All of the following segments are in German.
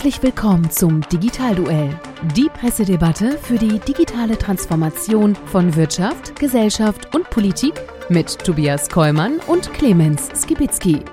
Herzlich willkommen zum Digitalduell, die Pressedebatte für die digitale Transformation von Wirtschaft, Gesellschaft und Politik mit Tobias Kollmann und Clemens Skibitzky.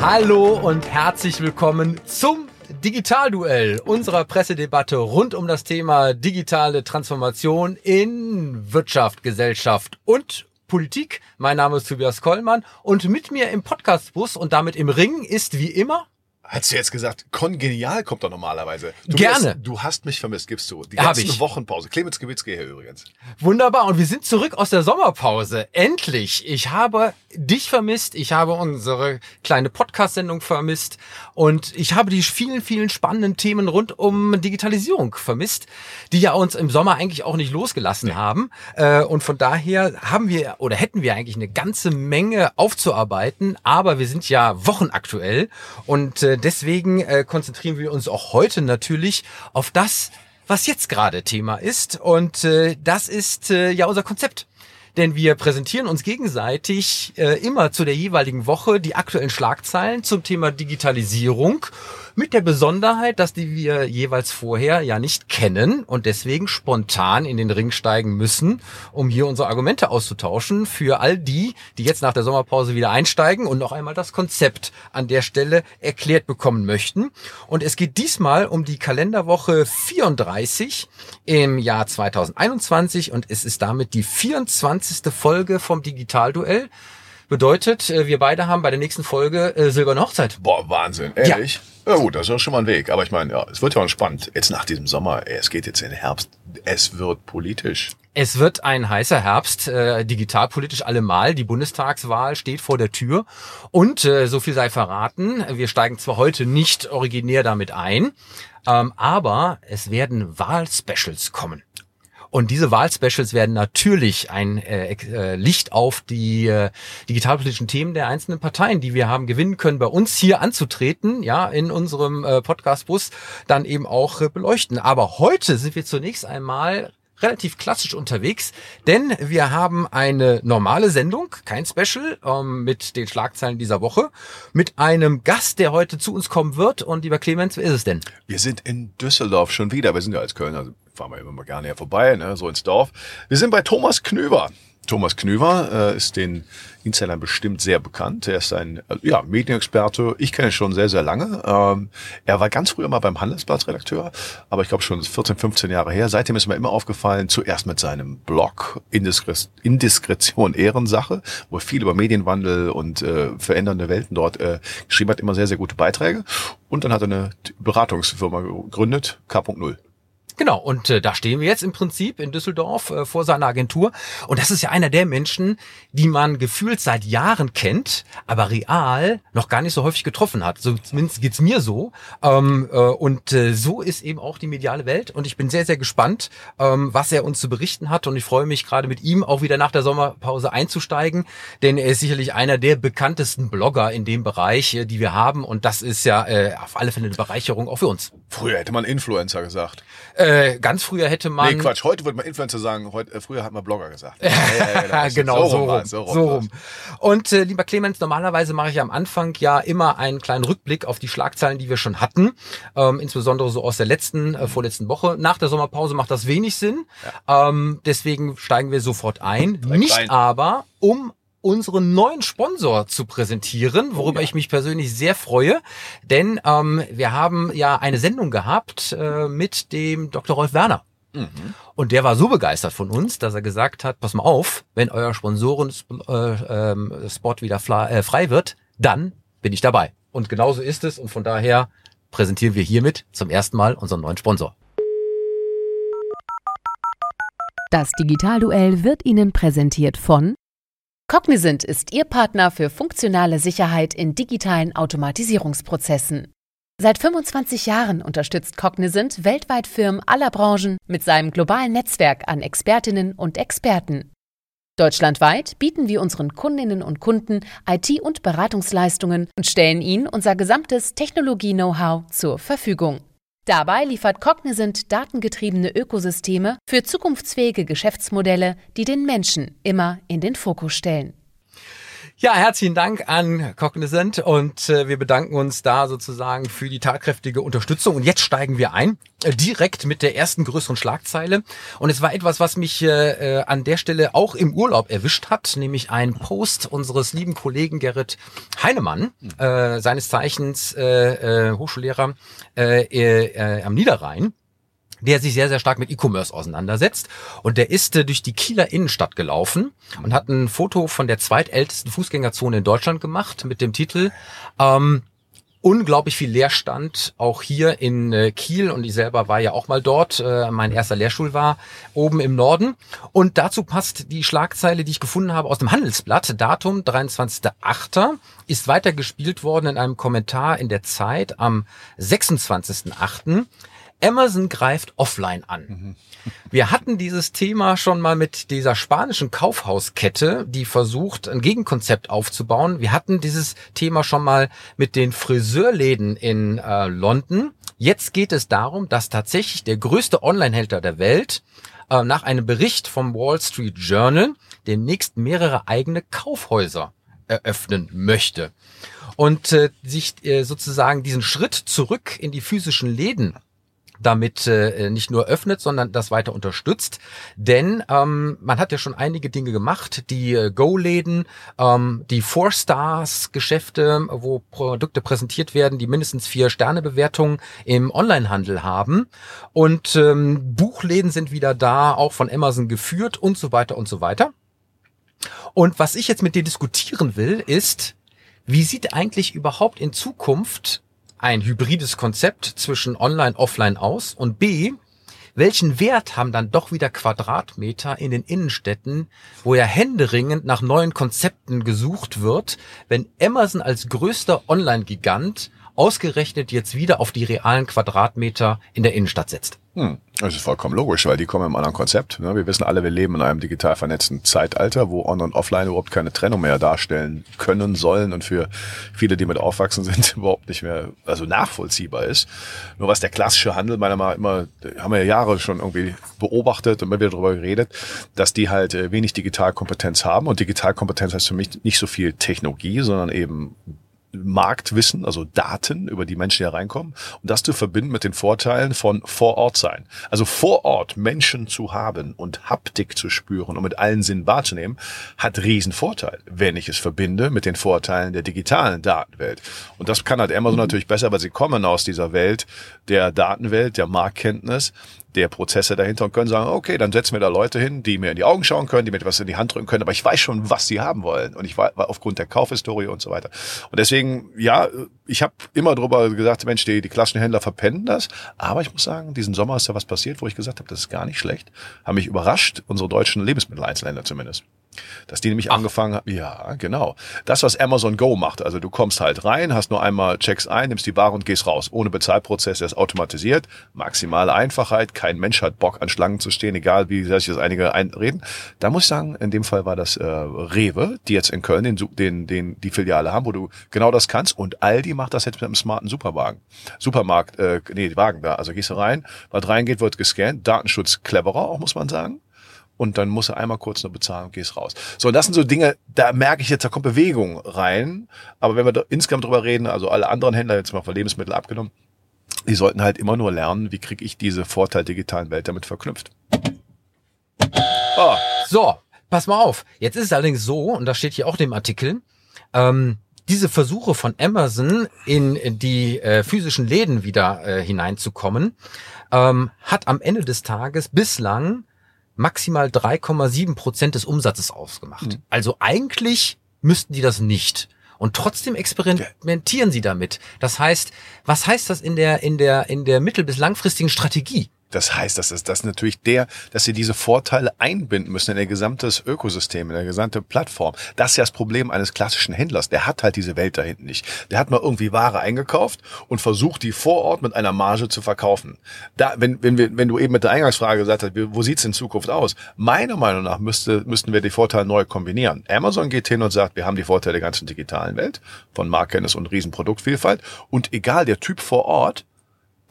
Hallo und herzlich willkommen zum Digitalduell unserer Pressedebatte rund um das Thema digitale Transformation in Wirtschaft, Gesellschaft und Politik. Mein Name ist Tobias Kollmann und mit mir im Podcastbus und damit im Ring ist wie immer Hättest du jetzt gesagt, kongenial kommt doch normalerweise. Du Gerne. Bist, du hast mich vermisst, gibst du. Die ganze Wochenpause. Clemens Gewitzke hier übrigens. Wunderbar. Und wir sind zurück aus der Sommerpause. Endlich. Ich habe dich vermisst. Ich habe unsere kleine Podcast-Sendung vermisst. Und ich habe die vielen, vielen spannenden Themen rund um Digitalisierung vermisst, die ja uns im Sommer eigentlich auch nicht losgelassen nee. haben. Äh, und von daher haben wir oder hätten wir eigentlich eine ganze Menge aufzuarbeiten. Aber wir sind ja wochenaktuell und äh, deswegen äh, konzentrieren wir uns auch heute natürlich auf das, was jetzt gerade Thema ist. Und äh, das ist äh, ja unser Konzept. Denn wir präsentieren uns gegenseitig äh, immer zu der jeweiligen Woche die aktuellen Schlagzeilen zum Thema Digitalisierung mit der Besonderheit, dass die wir jeweils vorher ja nicht kennen und deswegen spontan in den Ring steigen müssen, um hier unsere Argumente auszutauschen für all die, die jetzt nach der Sommerpause wieder einsteigen und noch einmal das Konzept an der Stelle erklärt bekommen möchten. Und es geht diesmal um die Kalenderwoche 34 im Jahr 2021 und es ist damit die 24. Folge vom Digitalduell. Bedeutet, äh, wir beide haben bei der nächsten Folge äh, Silberne Hochzeit. Boah, Wahnsinn, ehrlich? Ja. ja gut, das ist auch schon mal ein Weg. Aber ich meine, ja, es wird ja auch spannend. Jetzt nach diesem Sommer, ey, es geht jetzt in den Herbst. Es wird politisch. Es wird ein heißer Herbst, äh, digitalpolitisch allemal. Die Bundestagswahl steht vor der Tür. Und äh, so viel sei verraten, wir steigen zwar heute nicht originär damit ein, ähm, aber es werden Wahlspecials kommen. Und diese Wahlspecials werden natürlich ein äh, äh, Licht auf die äh, digitalpolitischen Themen der einzelnen Parteien, die wir haben gewinnen können, bei uns hier anzutreten, ja, in unserem äh, Podcast-Bus, dann eben auch äh, beleuchten. Aber heute sind wir zunächst einmal relativ klassisch unterwegs, denn wir haben eine normale Sendung, kein Special, ähm, mit den Schlagzeilen dieser Woche, mit einem Gast, der heute zu uns kommen wird. Und lieber Clemens, wer ist es denn? Wir sind in Düsseldorf schon wieder. Wir sind ja als Kölner fahren wir immer mal gerne vorbei, ne, so ins Dorf. Wir sind bei Thomas Knöver. Thomas Knöver äh, ist den Insidern bestimmt sehr bekannt. Er ist ein äh, ja, Medienexperte. Ich kenne ihn schon sehr, sehr lange. Ähm, er war ganz früher mal beim Handelsblatt Redakteur, aber ich glaube schon 14, 15 Jahre her. Seitdem ist mir immer aufgefallen, zuerst mit seinem Blog Indiskre Indiskretion Ehrensache, wo er viel über Medienwandel und äh, verändernde Welten dort äh, geschrieben hat, immer sehr, sehr gute Beiträge. Und dann hat er eine Beratungsfirma gegründet, K.0. Genau, und äh, da stehen wir jetzt im Prinzip in Düsseldorf äh, vor seiner Agentur. Und das ist ja einer der Menschen, die man gefühlt seit Jahren kennt, aber real noch gar nicht so häufig getroffen hat. So zumindest geht's mir so. Ähm, äh, und äh, so ist eben auch die mediale Welt. Und ich bin sehr, sehr gespannt, ähm, was er uns zu berichten hat. Und ich freue mich gerade mit ihm auch wieder nach der Sommerpause einzusteigen, denn er ist sicherlich einer der bekanntesten Blogger in dem Bereich, äh, die wir haben. Und das ist ja äh, auf alle Fälle eine Bereicherung auch für uns. Früher hätte man Influencer gesagt. Äh, ganz früher hätte man. Nee, Quatsch. Heute würde man Influencer sagen. Heute, äh, früher hat man Blogger gesagt. ja, ja, ja, genau, so rum. So rum. So rum. Und äh, lieber Clemens, normalerweise mache ich am Anfang ja immer einen kleinen Rückblick auf die Schlagzeilen, die wir schon hatten. Ähm, insbesondere so aus der letzten, äh, vorletzten Woche. Nach der Sommerpause macht das wenig Sinn. Ähm, deswegen steigen wir sofort ein. Nicht aber, um unseren neuen Sponsor zu präsentieren, worüber oh, ja. ich mich persönlich sehr freue. Denn ähm, wir haben ja eine Sendung gehabt äh, mit dem Dr. Rolf Werner. Mhm. Und der war so begeistert von uns, dass er gesagt hat, pass mal auf, wenn euer Sponsoren-Spot äh, ähm, wieder äh, frei wird, dann bin ich dabei. Und genauso ist es. Und von daher präsentieren wir hiermit zum ersten Mal unseren neuen Sponsor. Das Digitalduell wird Ihnen präsentiert von Cognizant ist Ihr Partner für funktionale Sicherheit in digitalen Automatisierungsprozessen. Seit 25 Jahren unterstützt Cognizant weltweit Firmen aller Branchen mit seinem globalen Netzwerk an Expertinnen und Experten. Deutschlandweit bieten wir unseren Kundinnen und Kunden IT- und Beratungsleistungen und stellen ihnen unser gesamtes Technologie-Know-how zur Verfügung. Dabei liefert Cognizant datengetriebene Ökosysteme für zukunftsfähige Geschäftsmodelle, die den Menschen immer in den Fokus stellen. Ja, herzlichen Dank an Cognizant und äh, wir bedanken uns da sozusagen für die tatkräftige Unterstützung. Und jetzt steigen wir ein, äh, direkt mit der ersten größeren Schlagzeile. Und es war etwas, was mich äh, äh an der Stelle auch im Urlaub erwischt hat, nämlich ein Post unseres lieben Kollegen Gerrit Heinemann, äh, seines Zeichens äh, Hochschullehrer am Niederrhein der sich sehr, sehr stark mit E-Commerce auseinandersetzt. Und der ist äh, durch die Kieler Innenstadt gelaufen und hat ein Foto von der zweitältesten Fußgängerzone in Deutschland gemacht mit dem Titel ähm, unglaublich viel Leerstand, auch hier in äh, Kiel und ich selber war ja auch mal dort. Äh, mein erster Lehrstuhl war oben im Norden. Und dazu passt die Schlagzeile, die ich gefunden habe aus dem Handelsblatt. Datum 23.8. ist weitergespielt worden in einem Kommentar in der Zeit am 26.8. Amazon greift offline an. Wir hatten dieses Thema schon mal mit dieser spanischen Kaufhauskette, die versucht, ein Gegenkonzept aufzubauen. Wir hatten dieses Thema schon mal mit den Friseurläden in äh, London. Jetzt geht es darum, dass tatsächlich der größte Online-Händler der Welt äh, nach einem Bericht vom Wall Street Journal demnächst mehrere eigene Kaufhäuser eröffnen möchte und äh, sich äh, sozusagen diesen Schritt zurück in die physischen Läden damit äh, nicht nur öffnet, sondern das weiter unterstützt. Denn ähm, man hat ja schon einige Dinge gemacht, die äh, Go-Läden, ähm, die Four-Stars-Geschäfte, wo Produkte präsentiert werden, die mindestens vier Sterne-Bewertungen im Onlinehandel haben. Und ähm, Buchläden sind wieder da, auch von Amazon geführt und so weiter und so weiter. Und was ich jetzt mit dir diskutieren will, ist, wie sieht eigentlich überhaupt in Zukunft ein hybrides Konzept zwischen Online, Offline aus? Und B, welchen Wert haben dann doch wieder Quadratmeter in den Innenstädten, wo ja händeringend nach neuen Konzepten gesucht wird, wenn Amazon als größter Online-Gigant ausgerechnet jetzt wieder auf die realen Quadratmeter in der Innenstadt setzt? Hm, das ist vollkommen logisch, weil die kommen im anderen Konzept. Wir wissen alle, wir leben in einem digital vernetzten Zeitalter, wo On und Offline überhaupt keine Trennung mehr darstellen können sollen und für viele, die mit aufwachsen sind, überhaupt nicht mehr also nachvollziehbar ist. Nur was der klassische Handel meiner Meinung nach immer, haben wir ja Jahre schon irgendwie beobachtet und immer wieder darüber geredet, dass die halt äh, wenig Digitalkompetenz haben und Digitalkompetenz heißt für mich nicht so viel Technologie, sondern eben Marktwissen, also Daten, über die Menschen hier reinkommen und das zu verbinden mit den Vorteilen von vor Ort sein. Also vor Ort Menschen zu haben und Haptik zu spüren und mit allen Sinnen wahrzunehmen, hat riesen Vorteil, wenn ich es verbinde mit den Vorteilen der digitalen Datenwelt. Und das kann halt Amazon mhm. natürlich besser, weil sie kommen aus dieser Welt der Datenwelt, der Marktkenntnis, der Prozesse dahinter und können sagen, okay, dann setzen wir da Leute hin, die mir in die Augen schauen können, die mir etwas in die Hand drücken können, aber ich weiß schon, was sie haben wollen und ich war, aufgrund der Kaufhistorie und so weiter. Und deswegen, ja, ich habe immer drüber gesagt, Mensch, die, die klassischen Händler verpennen das, aber ich muss sagen, diesen Sommer ist da was passiert, wo ich gesagt habe, das ist gar nicht schlecht, haben mich überrascht, unsere deutschen Lebensmitteleinzelhändler zumindest. Dass die nämlich Ach. angefangen haben, ja, genau. Das, was Amazon Go macht, also du kommst halt rein, hast nur einmal Checks ein, nimmst die Ware und gehst raus. Ohne Bezahlprozess, der ist automatisiert, maximale Einfachheit, kein Mensch hat Bock an Schlangen zu stehen, egal wie sich das einige einreden. Da muss ich sagen, in dem Fall war das äh, Rewe, die jetzt in Köln den, den, den, die Filiale haben, wo du genau das kannst und Aldi macht das jetzt mit einem smarten Superwagen. Supermarkt, äh, nee, Wagen da. Also gehst du rein, was reingeht, wird gescannt, Datenschutz cleverer auch, muss man sagen und dann musst du einmal kurz nur bezahlen und gehst raus. So, und das sind so Dinge, da merke ich jetzt, da kommt Bewegung rein. Aber wenn wir da insgesamt drüber reden, also alle anderen Händler, jetzt mal von Lebensmittel abgenommen, die sollten halt immer nur lernen, wie kriege ich diese Vorteil digitalen Welt damit verknüpft. Oh. So, pass mal auf. Jetzt ist es allerdings so, und das steht hier auch in dem Artikel, ähm, diese Versuche von Amazon in die äh, physischen Läden wieder äh, hineinzukommen, ähm, hat am Ende des Tages bislang maximal 3,7 Prozent des Umsatzes ausgemacht. Mhm. Also eigentlich müssten die das nicht. Und trotzdem experimentieren sie damit. Das heißt, was heißt das in der, in der, in der mittel- bis langfristigen Strategie? Das heißt, dass ist das natürlich der, dass sie diese Vorteile einbinden müssen in ihr gesamtes Ökosystem, in der gesamte Plattform. Das ist ja das Problem eines klassischen Händlers. Der hat halt diese Welt da hinten nicht. Der hat mal irgendwie Ware eingekauft und versucht, die vor Ort mit einer Marge zu verkaufen. Da, wenn, wenn, wir, wenn du eben mit der Eingangsfrage gesagt hast, wo sieht's in Zukunft aus? Meiner Meinung nach müsste, müssten wir die Vorteile neu kombinieren. Amazon geht hin und sagt, wir haben die Vorteile der ganzen digitalen Welt von Marktkenntnis und Riesenproduktvielfalt und egal der Typ vor Ort,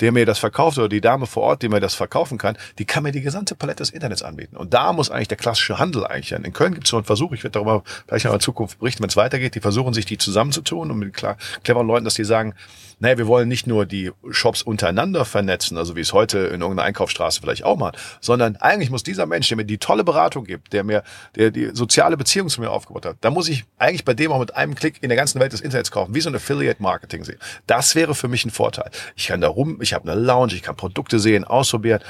der mir das verkauft oder die Dame vor Ort, die mir das verkaufen kann, die kann mir die gesamte Palette des Internets anbieten. Und da muss eigentlich der klassische Handel eigentlich sein. In Köln gibt es so einen Versuch, ich werde darüber vielleicht in der Zukunft berichten, wenn es weitergeht, die versuchen sich die zusammenzutun und mit klar, cleveren Leuten, dass die sagen, naja, wir wollen nicht nur die Shops untereinander vernetzen, also wie es heute in irgendeiner Einkaufsstraße vielleicht auch mal, sondern eigentlich muss dieser Mensch, der mir die tolle Beratung gibt, der mir, der die soziale Beziehung zu mir aufgebaut hat, da muss ich eigentlich bei dem auch mit einem Klick in der ganzen Welt des Internets kaufen, wie so ein Affiliate-Marketing sehen. Das wäre für mich ein Vorteil. Ich kann da rum, ich habe eine Lounge, ich kann Produkte sehen, ausprobieren.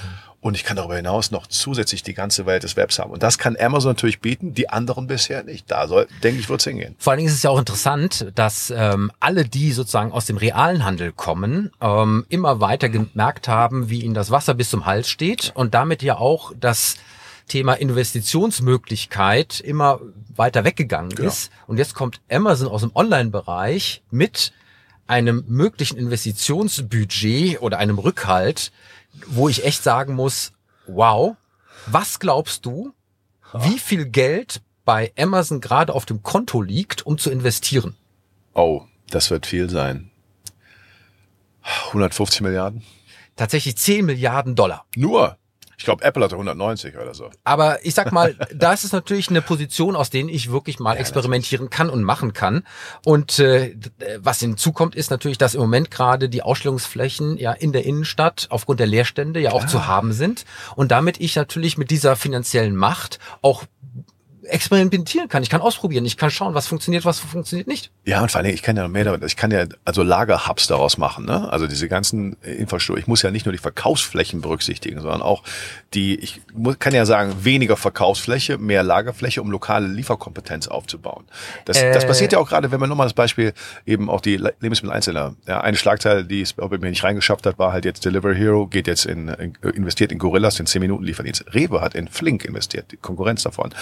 Und ich kann darüber hinaus noch zusätzlich die ganze Welt des Webs haben. Und das kann Amazon natürlich bieten, die anderen bisher nicht. Da soll, denke ich, wird es hingehen. Vor allen Dingen ist es ja auch interessant, dass ähm, alle, die sozusagen aus dem realen Handel kommen, ähm, immer weiter gemerkt haben, wie ihnen das Wasser bis zum Hals steht und damit ja auch das Thema Investitionsmöglichkeit immer weiter weggegangen Genau. ist. Und jetzt kommt Amazon aus dem Online-Bereich mit einem möglichen Investitionsbudget oder einem Rückhalt, wo ich echt sagen muss, wow, was glaubst du, wie viel Geld bei Amazon gerade auf dem Konto liegt, um zu investieren? Oh, das wird viel sein. 150 Milliarden? Tatsächlich 10 Milliarden Dollar. Nur. Ich glaube, Apple hatte 190 oder so. Aber ich sag mal, das ist natürlich eine Position, aus denen ich wirklich mal experimentieren kann und machen kann. Und äh, was hinzukommt, ist natürlich, dass im Moment gerade die Ausstellungsflächen ja in der Innenstadt aufgrund der Leerstände ja auch zu haben sind. Und damit ich natürlich mit dieser finanziellen Macht auch experimentieren kann. Ich kann ausprobieren. Ich kann schauen, was funktioniert, was funktioniert nicht. Ja, und vor allen Dingen, ich kann ja noch mehr damit, ich kann ja also Lagerhubs daraus machen, ne? Also diese ganzen Infrastruktur. Ich muss ja nicht nur die Verkaufsflächen berücksichtigen, sondern auch die, ich muss, kann ja sagen, weniger Verkaufsfläche, mehr Lagerfläche, um lokale Lieferkompetenz aufzubauen. Das, das Äh. passiert ja auch gerade, wenn wir nochmal das Beispiel eben auch die Le- Lebensmitteleinzelner. Ja, eine Schlagzeile, die es bei mir nicht reingeschafft hat, war halt jetzt Delivery Hero, geht jetzt in, in investiert in Gorillas, den 10 Minuten Lieferdienst. Rewe hat in Flink investiert, die Konkurrenz davon.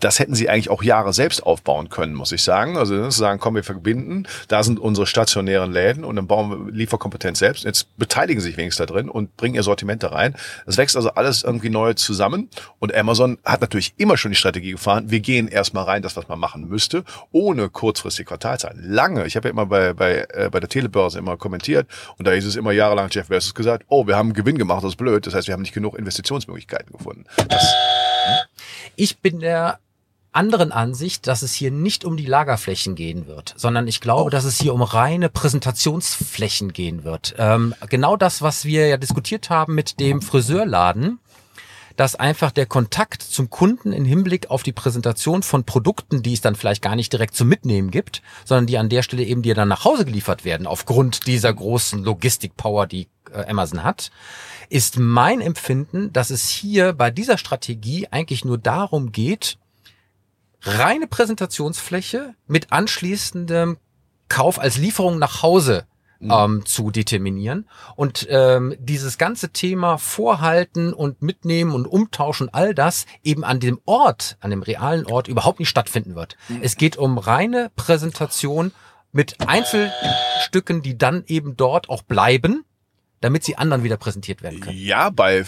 Das hätten sie eigentlich auch Jahre selbst aufbauen können, muss ich sagen. Also ne, sagen, komm, wir verbinden, da sind unsere stationären Läden und dann bauen wir Lieferkompetenz selbst. Jetzt beteiligen sie sich wenigstens da drin und bringen ihr Sortiment da rein. Das wächst also alles irgendwie neu zusammen. Und Amazon hat natürlich immer schon die Strategie gefahren, wir gehen erstmal rein, das, was man machen müsste, ohne kurzfristig Quartalzahlen. Lange, ich habe ja immer bei, bei, äh, bei der Telebörse immer kommentiert und da hieß es immer jahrelang, Jeff Bezos gesagt, oh, wir haben Gewinn gemacht, das ist blöd. Das heißt, wir haben nicht genug Investitionsmöglichkeiten gefunden. Das, Ich bin der anderen Ansicht, dass es hier nicht um die Lagerflächen gehen wird, sondern ich glaube, dass es hier um reine Präsentationsflächen gehen wird. Ähm, genau das, was wir ja diskutiert haben mit dem Friseurladen, dass einfach der Kontakt zum Kunden im Hinblick auf die Präsentation von Produkten, die es dann vielleicht gar nicht direkt zum Mitnehmen gibt, sondern die an der Stelle eben dir dann nach Hause geliefert werden, aufgrund dieser großen Logistikpower, die äh, Amazon hat, ist mein Empfinden, dass es hier bei dieser Strategie eigentlich nur darum geht, reine Präsentationsfläche mit anschließendem Kauf als Lieferung nach Hause ähm, zu determinieren und ähm, dieses ganze Thema Vorhalten und Mitnehmen und Umtauschen, all das eben an dem Ort, an dem realen Ort überhaupt nicht stattfinden wird. Es geht um reine Präsentation mit Einzelstücken, die dann eben dort auch bleiben, damit sie anderen wieder präsentiert werden können. Ja, bei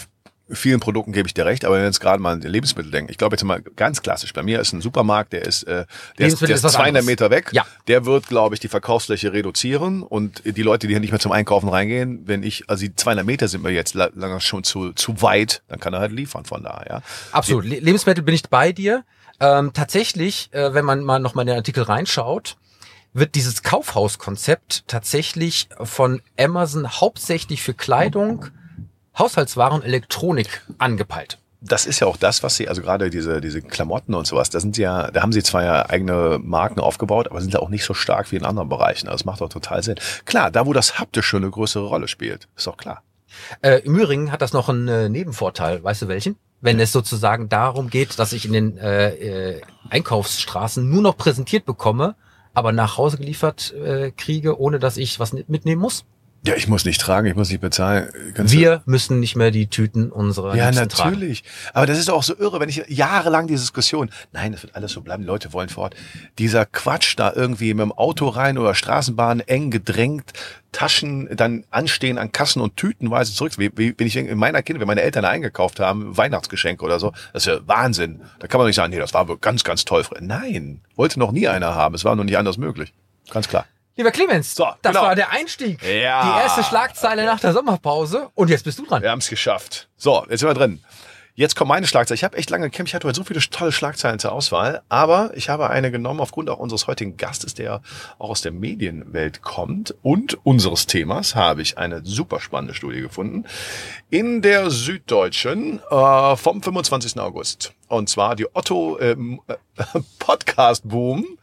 vielen Produkten gebe ich dir recht, aber wenn wir jetzt gerade mal an Lebensmittel denken, ich glaube jetzt mal ganz klassisch, bei mir ist ein Supermarkt, der ist, äh, der ist, der ist ist was 200 anderes. Meter weg, Ja. der wird, glaube ich, die Verkaufsfläche reduzieren und die Leute, die hier nicht mehr zum Einkaufen reingehen, wenn ich, also die 200 Meter sind mir jetzt la- lange schon zu, zu weit, dann kann er halt liefern von da, ja. Absolut. Le Lebensmittel bin ich bei dir. Ähm, tatsächlich, äh, wenn man mal noch mal in den Artikel reinschaut, wird dieses Kaufhauskonzept tatsächlich von Amazon hauptsächlich für Kleidung, Haushaltswaren Elektronik angepeilt. das ist ja auch das, was sie, also gerade diese, diese Klamotten und sowas, da sind sie ja, da haben sie zwar ja eigene Marken aufgebaut, aber sind ja auch nicht so stark wie in anderen Bereichen. Also das macht auch total Sinn. Klar, da wo das haptisch schon eine größere Rolle spielt, ist doch klar. Äh, Im Übrigen hat das noch einen äh, Nebenvorteil. Weißt du welchen? Wenn es sozusagen darum geht, dass ich in den äh, äh, Einkaufsstraßen nur noch präsentiert bekomme, aber nach Hause geliefert äh, kriege, ohne dass ich was mitnehmen muss. Ja, ich muss nicht tragen, ich muss nicht bezahlen. Kannst du- Wir müssen nicht mehr die Tüten unserer Ja, Liebsten tragen. natürlich. Aber das ist doch auch so irre, wenn ich jahrelang diese Diskussion, nein, das wird alles so bleiben, die Leute wollen vor Ort. Dieser Quatsch da irgendwie mit dem Auto rein oder Straßenbahn eng gedrängt, Taschen dann anstehen an Kassen und tütenweise zurück. Wie, wie, wenn ich in meiner Kinder, wenn meine Eltern eingekauft haben, Weihnachtsgeschenke oder so, das ist ja Wahnsinn. Da kann man nicht sagen, nee, das war wohl ganz, ganz toll. Nein, wollte noch nie einer haben. Es war noch nicht anders möglich. Ganz klar. Lieber Clemens, So, das genau. war der Einstieg. Ja. Die erste Schlagzeile nach der Sommerpause. Und jetzt bist du dran. Wir haben es geschafft. So, jetzt sind wir drin. Jetzt kommt meine Schlagzeile. Ich habe echt lange gekämpft. Ich hatte heute so viele tolle Schlagzeilen zur Auswahl. Aber ich habe eine genommen aufgrund auch unseres heutigen Gastes, der auch aus der Medienwelt kommt. Und unseres Themas habe ich eine super spannende Studie gefunden. In der Süddeutschen äh, vom 25. August. Und zwar die Otto ähm, äh, Podcast Boom.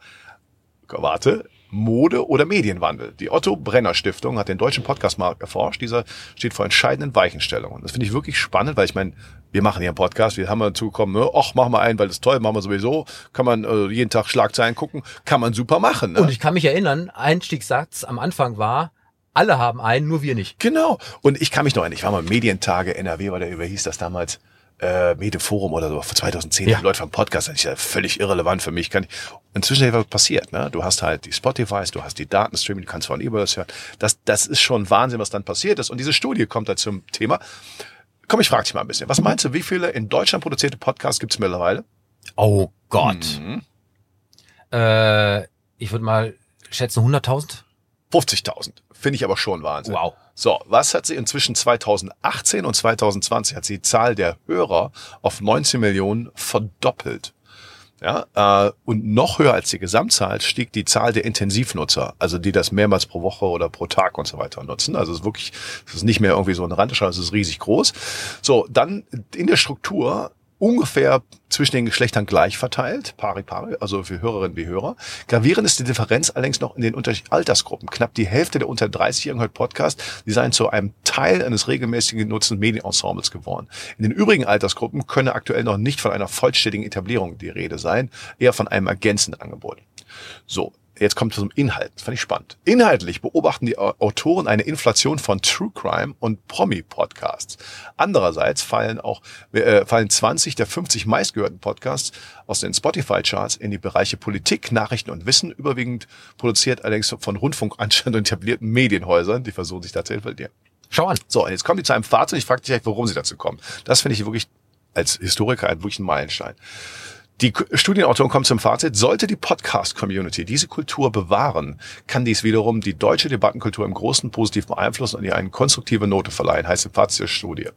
Warte. Mode oder Medienwandel. Die Otto Brenner Stiftung hat den deutschen Podcastmarkt erforscht. Dieser steht vor entscheidenden Weichenstellungen. Das finde ich wirklich spannend, weil ich meine, wir machen hier einen Podcast, wir haben dazu gekommen, ne, ach, machen wir einen, weil das ist toll, machen wir sowieso, kann man äh, jeden Tag Schlagzeilen gucken, kann man super machen. Ne? Und ich kann mich erinnern, Einstiegssatz am Anfang war, alle haben einen, nur wir nicht. Genau. Und ich kann mich noch erinnern, ich war mal Medientage NRW, oder über hieß das damals, äh, Medienforum oder so, vor 2010, Ja. die Leute vom Podcast, das ist ja völlig irrelevant für mich. Kann ich, inzwischen ist ja was passiert, ne? Du hast halt die Spotifys, du hast die Datenstreaming, du kannst von das hören. Das, das ist schon Wahnsinn, was dann passiert ist. Und diese Studie kommt da zum Thema. Komm, ich frage dich mal ein bisschen. Was meinst du, wie viele in Deutschland produzierte Podcasts gibt es mittlerweile? Oh Gott. Mhm. Äh, ich würde mal schätzen 100.000. 50.000. Finde ich aber schon Wahnsinn. Wow. So, was hat sie inzwischen 2018 und 2020 hat sie die Zahl der Hörer auf 19 Millionen verdoppelt. Ja, äh, und noch höher als die Gesamtzahl stieg die Zahl der Intensivnutzer, also die das mehrmals pro Woche oder pro Tag und so weiter nutzen. Also es ist wirklich, es ist nicht mehr irgendwie so ein Randerschau, es ist riesig groß. So, dann in der Struktur ungefähr zwischen den Geschlechtern gleich verteilt, pari pari, also für Hörerinnen wie Hörer. Gravierend ist die Differenz allerdings noch in den Altersgruppen. Knapp die Hälfte der unter 30-Jährigen hört Podcast, die seien zu einem Teil eines regelmäßig genutzten Medienensembles geworden. In den übrigen Altersgruppen könne aktuell noch nicht von einer vollständigen Etablierung die Rede sein, eher von einem ergänzenden Angebot. So, jetzt kommt zum Inhalt. Das fand ich spannend. Inhaltlich beobachten die Au- Autoren eine Inflation von True Crime und Promi-Podcasts. Andererseits fallen auch äh, fallen 20 der 50 meistgehörten Podcasts aus den Spotify-Charts in die Bereiche Politik, Nachrichten und Wissen, überwiegend produziert allerdings von Rundfunkanstalten und etablierten Medienhäusern, die versuchen sich da zu etablieren. Schau an. So, jetzt kommen die zu einem Fazit. Ich frage dich, warum sie dazu kommen. Das finde ich wirklich als Historiker ein wirklich ein Meilenstein. Die Studienautoren kommen zum Fazit, sollte die Podcast-Community diese Kultur bewahren, kann dies wiederum die deutsche Debattenkultur im Großen positiv beeinflussen und ihr eine konstruktive Note verleihen, heißt im Fazit der Studie.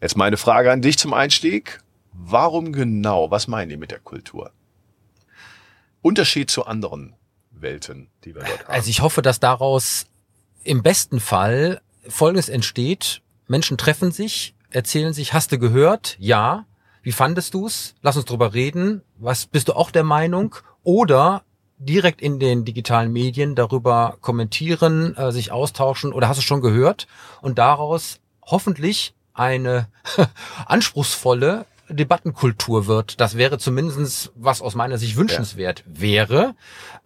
Jetzt meine Frage an dich zum Einstieg. Warum genau? Was meinen die mit der Kultur? Unterschied zu anderen Welten, die wir dort haben. Also ich hoffe, dass daraus im besten Fall Folgendes entsteht. Menschen treffen sich, erzählen sich, hast du gehört? Ja. Wie fandest du's? Lass uns drüber reden. Was bist du auch der Meinung? Oder direkt in den digitalen Medien darüber kommentieren, äh, sich austauschen oder hast du schon gehört? Und daraus hoffentlich eine anspruchsvolle Debattenkultur wird. Das wäre zumindestens was aus meiner Sicht wünschenswert wäre.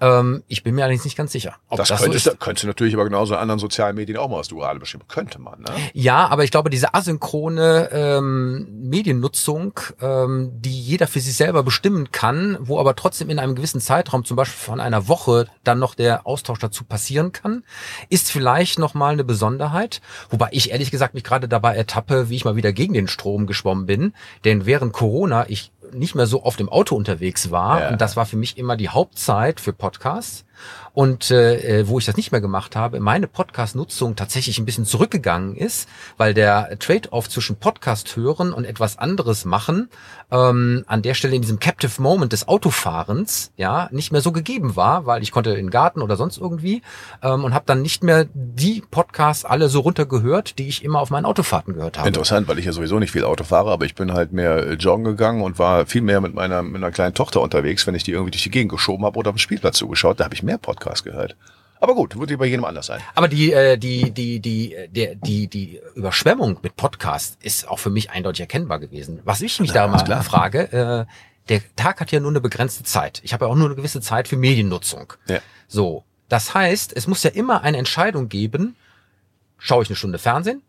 Ähm, ich bin mir allerdings nicht ganz sicher, ob das das, könnte, so du natürlich aber genauso in anderen sozialen Medien auch mal, was du gerade bestimmt könnte man. Ne? Ja, aber ich glaube, diese asynchrone ähm, Mediennutzung, ähm, die jeder für sich selber bestimmen kann, wo aber trotzdem in einem gewissen Zeitraum, zum Beispiel von einer Woche, dann noch der Austausch dazu passieren kann, ist vielleicht nochmal eine Besonderheit. Wobei ich ehrlich gesagt mich gerade dabei ertappe, wie ich mal wieder gegen den Strom geschwommen bin. Denn während Corona ich nicht mehr so oft im Auto unterwegs war, Ja. und das war für mich immer die Hauptzeit für Podcasts, und äh, äh, wo ich das nicht mehr gemacht habe, meine Podcast-Nutzung tatsächlich ein bisschen zurückgegangen ist, weil der Trade-off zwischen Podcast hören und etwas anderes machen ähm, an der Stelle in diesem Captive Moment des Autofahrens ja nicht mehr so gegeben war, weil ich konnte in den Garten oder sonst irgendwie ähm, und habe dann nicht mehr die Podcasts alle so runtergehört, die ich immer auf meinen Autofahrten gehört habe. Interessant, weil ich ja sowieso nicht viel Auto fahre, aber ich bin halt mehr äh, joggen gegangen und war viel mehr mit meiner, mit einer kleinen Tochter unterwegs, wenn ich die irgendwie durch die Gegend geschoben habe oder auf dem Spielplatz zugeschaut, da habe ich mehr Podcasts gehört. Aber gut, wird bei jedem anders sein. Aber die, äh, die, die, die, äh, der, die, die Überschwemmung mit Podcast ist auch für mich eindeutig erkennbar gewesen. Was ich mich da ist mal klar. frage, äh, der Tag hat ja nur eine begrenzte Zeit. Ich habe ja auch nur eine gewisse Zeit für Mediennutzung. Ja. So. Das heißt, es muss ja immer eine Entscheidung geben, schaue ich eine Stunde Fernsehen,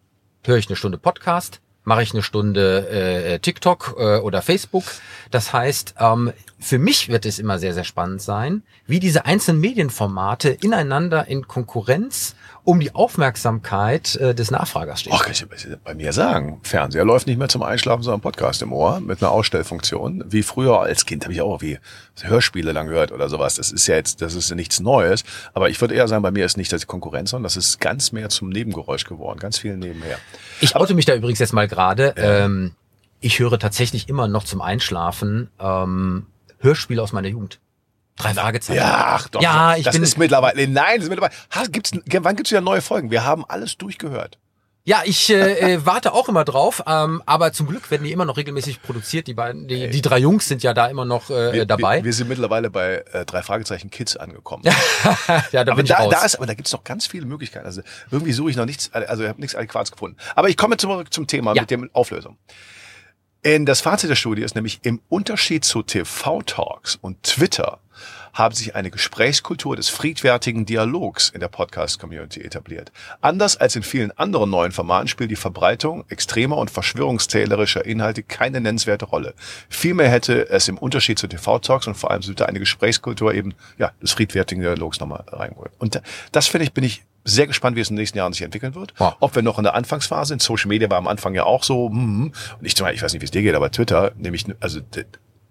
höre ich eine Stunde Podcast, mache ich eine Stunde äh, TikTok äh, oder Facebook. Das heißt, ähm, für mich wird es immer sehr, sehr spannend sein, wie diese einzelnen Medienformate ineinander in Konkurrenz um die Aufmerksamkeit äh, des Nachfragers steht. Ach, kann ich bei mir sagen, Fernseher läuft nicht mehr zum Einschlafen, sondern Podcast im Ohr mit einer Ausstellfunktion. Wie früher als Kind habe ich auch wie Hörspiele lang gehört oder sowas. Das ist ja jetzt, das ist ja nichts Neues. Aber ich würde eher sagen, bei mir ist nicht das Konkurrenz, sondern das ist ganz mehr zum Nebengeräusch geworden, ganz viel nebenher. Ich oute mich da übrigens jetzt mal gerade. Ja. Ähm, ich höre tatsächlich immer noch zum Einschlafen ähm, Hörspiele aus meiner Jugend. Drei Fragezeichen. Ja, ach doch. Ja, ich das bin ist mittlerweile. Nein, das ist mittlerweile. Hast, gibt's, wann gibt's wieder neue Folgen? Wir haben alles durchgehört. Ja, ich äh, äh, warte auch immer drauf, ähm, aber zum Glück werden die immer noch regelmäßig produziert. Die beiden, die, die drei Jungs sind ja da immer noch äh, wir, dabei. Wir, wir sind mittlerweile bei äh, drei Fragezeichen Kids angekommen. ja, da aber bin da, ich raus. da ist, aber da gibt's noch ganz viele Möglichkeiten. Also irgendwie suche ich noch nichts, also ich habe nichts Adäquates gefunden. Aber ich komme zurück zum Thema Ja. mit der Auflösung. In das Fazit der Studie ist nämlich im Unterschied zu TV-Talks und Twitter haben sich eine Gesprächskultur des friedfertigen Dialogs in der Podcast-Community etabliert. Anders als in vielen anderen neuen Formaten spielt die Verbreitung extremer und verschwörungstälerischer Inhalte keine nennenswerte Rolle. Vielmehr hätte es im Unterschied zu TV-Talks und vor allem sollte eine Gesprächskultur eben ja des friedfertigen Dialogs nochmal reinholen. Und das finde ich, bin ich sehr gespannt, wie es in den nächsten Jahren sich entwickeln wird. Ja. Ob wir noch in der Anfangsphase sind. Social Media war am Anfang ja auch so. Mm, und ich, ich weiß nicht, wie es dir geht, aber Twitter, nämlich, also,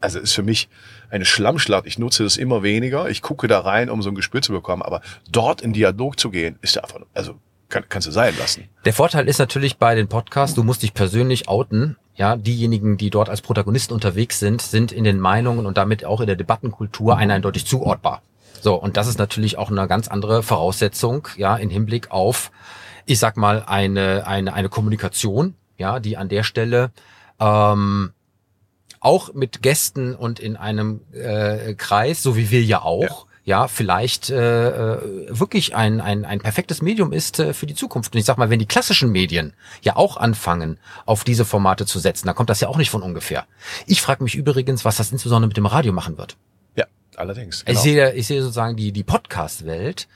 also ist für mich eine Schlammschlacht. Ich nutze das immer weniger. Ich gucke da rein, um so ein Gespür zu bekommen. Aber dort in Dialog zu gehen, ist ja einfach, also kann, kannst du sein lassen. Der Vorteil ist natürlich bei den Podcasts, du musst dich persönlich outen. Ja, diejenigen, die dort als Protagonisten unterwegs sind, sind in den Meinungen und damit auch in der Debattenkultur eindeutig zuordbar. So, und das ist natürlich auch eine ganz andere Voraussetzung, ja, in Hinblick auf, ich sag mal, eine, eine, eine Kommunikation, ja, die an der Stelle ähm, auch mit Gästen und in einem äh, Kreis, so wie wir ja auch, ja, vielleicht äh, äh, wirklich ein, ein, ein perfektes Medium ist äh, für die Zukunft. Und ich sag mal, wenn die klassischen Medien ja auch anfangen, auf diese Formate zu setzen, dann kommt das ja auch nicht von ungefähr. Ich frage mich übrigens, was das insbesondere mit dem Radio machen wird. Ja, allerdings. Ich sehe, ich sehe sozusagen die, die Podcast-Welt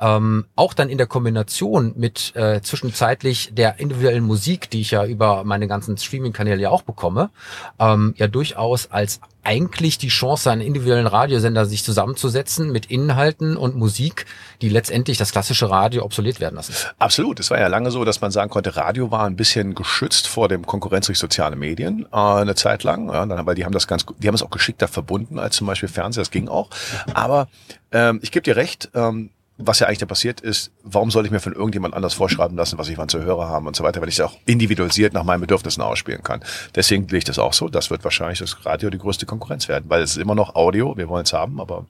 ähm, auch dann in der Kombination mit äh, zwischenzeitlich der individuellen Musik, die ich ja über meine ganzen Streaming-Kanäle ja auch bekomme, ähm, ja durchaus als eigentlich die Chance, einen individuellen Radiosender sich zusammenzusetzen mit Inhalten und Musik, die letztendlich das klassische Radio obsolet werden lassen. Absolut. Es war ja lange so, dass man sagen konnte, Radio war ein bisschen geschützt vor dem Konkurrenz durch soziale Medien äh, eine Zeit lang. Ja, dann, weil die haben das ganz, die haben es auch geschickter verbunden als zum Beispiel Fernseher. Das ging auch. Aber ähm, ich gebe dir recht. Ähm, was ja eigentlich da passiert ist, warum soll ich mir von irgendjemand anders vorschreiben lassen, was ich wann zu hören haben und so weiter, wenn ich es auch individualisiert nach meinen Bedürfnissen ausspielen kann. Deswegen sehe ich das auch so. Das wird wahrscheinlich das Radio die größte Konkurrenz werden, weil es ist immer noch Audio, wir wollen es haben, aber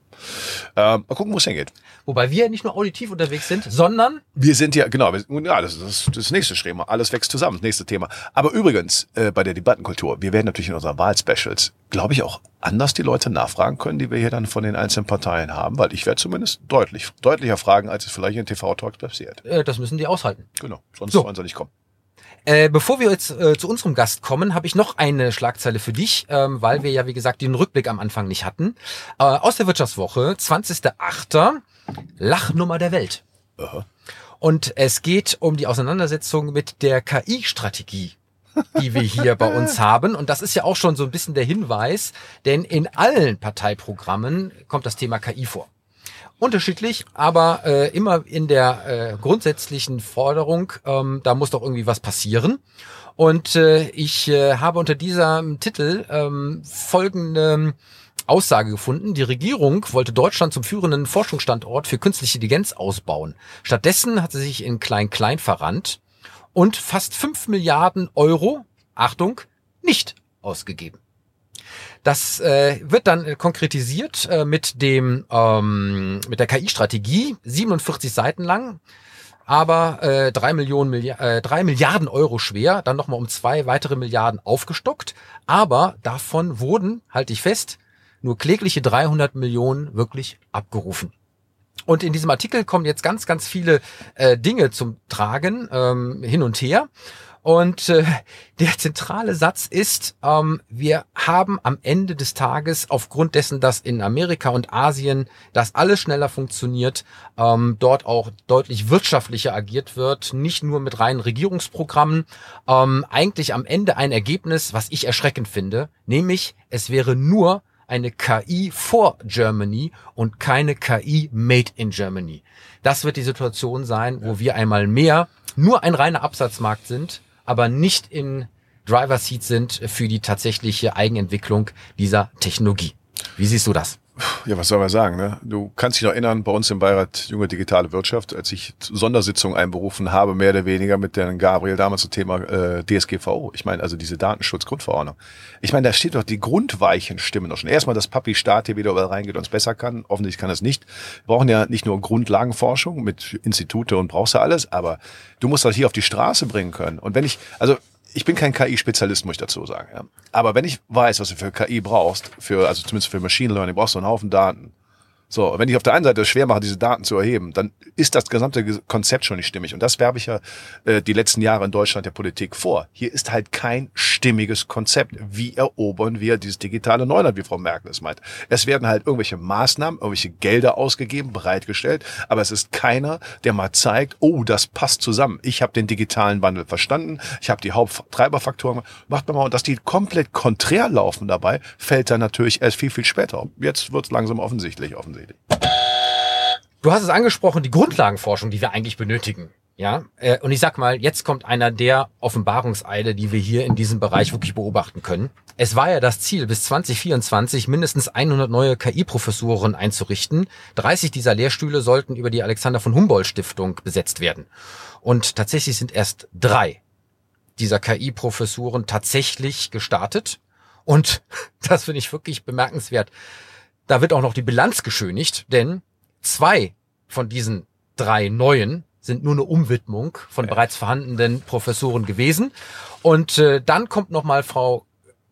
äh, mal gucken, wo es hingeht. Wobei wir nicht nur auditiv unterwegs sind, sondern Wir sind ja, genau, wir, ja, das ist das, das nächste Schema. Alles wächst zusammen, das nächste Thema. Aber übrigens, äh, bei der Debattenkultur, wir werden natürlich in unseren Wahlspecials, glaube ich, auch anders die Leute nachfragen können, die wir hier dann von den einzelnen Parteien haben, weil ich werde zumindest deutlich, deutlicher fragen, als es vielleicht in TV-Talks passiert. äh, das müssen die aushalten. Genau, sonst So. wollen sie nicht kommen. Äh, bevor wir jetzt äh, zu unserem Gast kommen, habe ich noch eine Schlagzeile für dich, ähm, weil wir ja, wie gesagt, den Rückblick am Anfang nicht hatten. Äh, aus der Wirtschaftswoche, 20.08. Lachnummer der Welt. Aha. Und es geht um die Auseinandersetzung mit der KI-Strategie die wir hier bei uns haben. Und das ist ja auch schon so ein bisschen der Hinweis, denn in allen Parteiprogrammen kommt das Thema KI vor. Unterschiedlich, aber äh, immer in der äh, grundsätzlichen Forderung, ähm, da muss doch irgendwie was passieren. Und äh, ich äh, habe unter diesem Titel ähm, folgende Aussage gefunden. Die Regierung wollte Deutschland zum führenden Forschungsstandort für künstliche Intelligenz ausbauen. Stattdessen hat sie sich in Klein-Klein verrannt und fast 5 Milliarden Euro, Achtung, nicht ausgegeben. Das äh, wird dann äh, konkretisiert äh, mit dem ähm, mit der KI-Strategie, 47 Seiten lang, aber äh, 3, Millionen Milli äh, 3 Milliarden Euro schwer, dann nochmal um zwei weitere Milliarden aufgestockt, aber davon wurden, halte ich fest, nur klägliche 300 Millionen wirklich abgerufen. Und in diesem Artikel kommen jetzt ganz, ganz viele äh, Dinge zum Tragen, ähm, hin und her. Und äh, der zentrale Satz ist, ähm, wir haben am Ende des Tages aufgrund dessen, dass in Amerika und Asien das alles schneller funktioniert, ähm, dort auch deutlich wirtschaftlicher agiert wird, nicht nur mit reinen Regierungsprogrammen, ähm, eigentlich am Ende ein Ergebnis, was ich erschreckend finde, nämlich es wäre nur eine KI for Germany und keine KI made in Germany. Das wird die Situation sein, wo wir einmal mehr nur ein reiner Absatzmarkt sind, aber nicht in Driver Seat sind für die tatsächliche Eigenentwicklung dieser Technologie. Wie siehst du das? Ja, was soll man sagen? Ne? Du kannst dich noch erinnern, bei uns im Beirat Junge Digitale Wirtschaft, als ich Sondersitzung einberufen habe, mehr oder weniger mit Herrn Gabriel damals zum Thema äh, DSGVO. Ich meine, also diese Datenschutzgrundverordnung. Ich meine, da steht doch die Grundweichen stimmen doch schon. Erstmal, dass Papi Staat hier wieder überall reingeht und es besser kann. Offensichtlich kann es nicht. Wir brauchen ja nicht nur Grundlagenforschung mit Institute und brauchst ja alles, aber du musst das hier auf die Straße bringen können. Und wenn ich, also ich bin kein KI-Spezialist, muss ich dazu sagen. Ja. Aber wenn ich weiß, was du für KI brauchst, für, also zumindest für Machine Learning, brauchst du einen Haufen Daten. So, wenn ich auf der einen Seite es schwer mache, diese Daten zu erheben, dann ist das gesamte Konzept schon nicht stimmig. Und das werbe ich ja äh, die letzten Jahre in Deutschland der Politik vor. Hier ist halt kein stimmiges Konzept. Wie erobern wir dieses digitale Neuland, wie Frau Merkel es meint? Es werden halt irgendwelche Maßnahmen, irgendwelche Gelder ausgegeben, bereitgestellt, aber es ist keiner, der mal zeigt, oh, das passt zusammen. Ich habe den digitalen Wandel verstanden, ich habe die Haupttreiberfaktoren, macht man mal, und dass die komplett konträr laufen dabei, fällt dann natürlich erst viel, viel später. Jetzt wird es langsam offensichtlich, offensichtlich. Du hast es angesprochen, die Grundlagenforschung, die wir eigentlich benötigen. Ja, äh, und ich sag mal, jetzt kommt einer der Offenbarungseile, die wir hier in diesem Bereich wirklich beobachten können. Es war ja das Ziel, bis 2024 mindestens 100 neue KI-Professuren einzurichten. 30 dieser Lehrstühle sollten über die Alexander von Humboldt Stiftung besetzt werden. Und tatsächlich sind erst drei dieser KI-Professuren tatsächlich gestartet. Und das finde ich wirklich bemerkenswert. Da wird auch noch die Bilanz geschönigt, denn zwei von diesen drei neuen sind nur eine Umwidmung von ja. bereits vorhandenen Professoren gewesen. Und äh, dann kommt noch mal Frau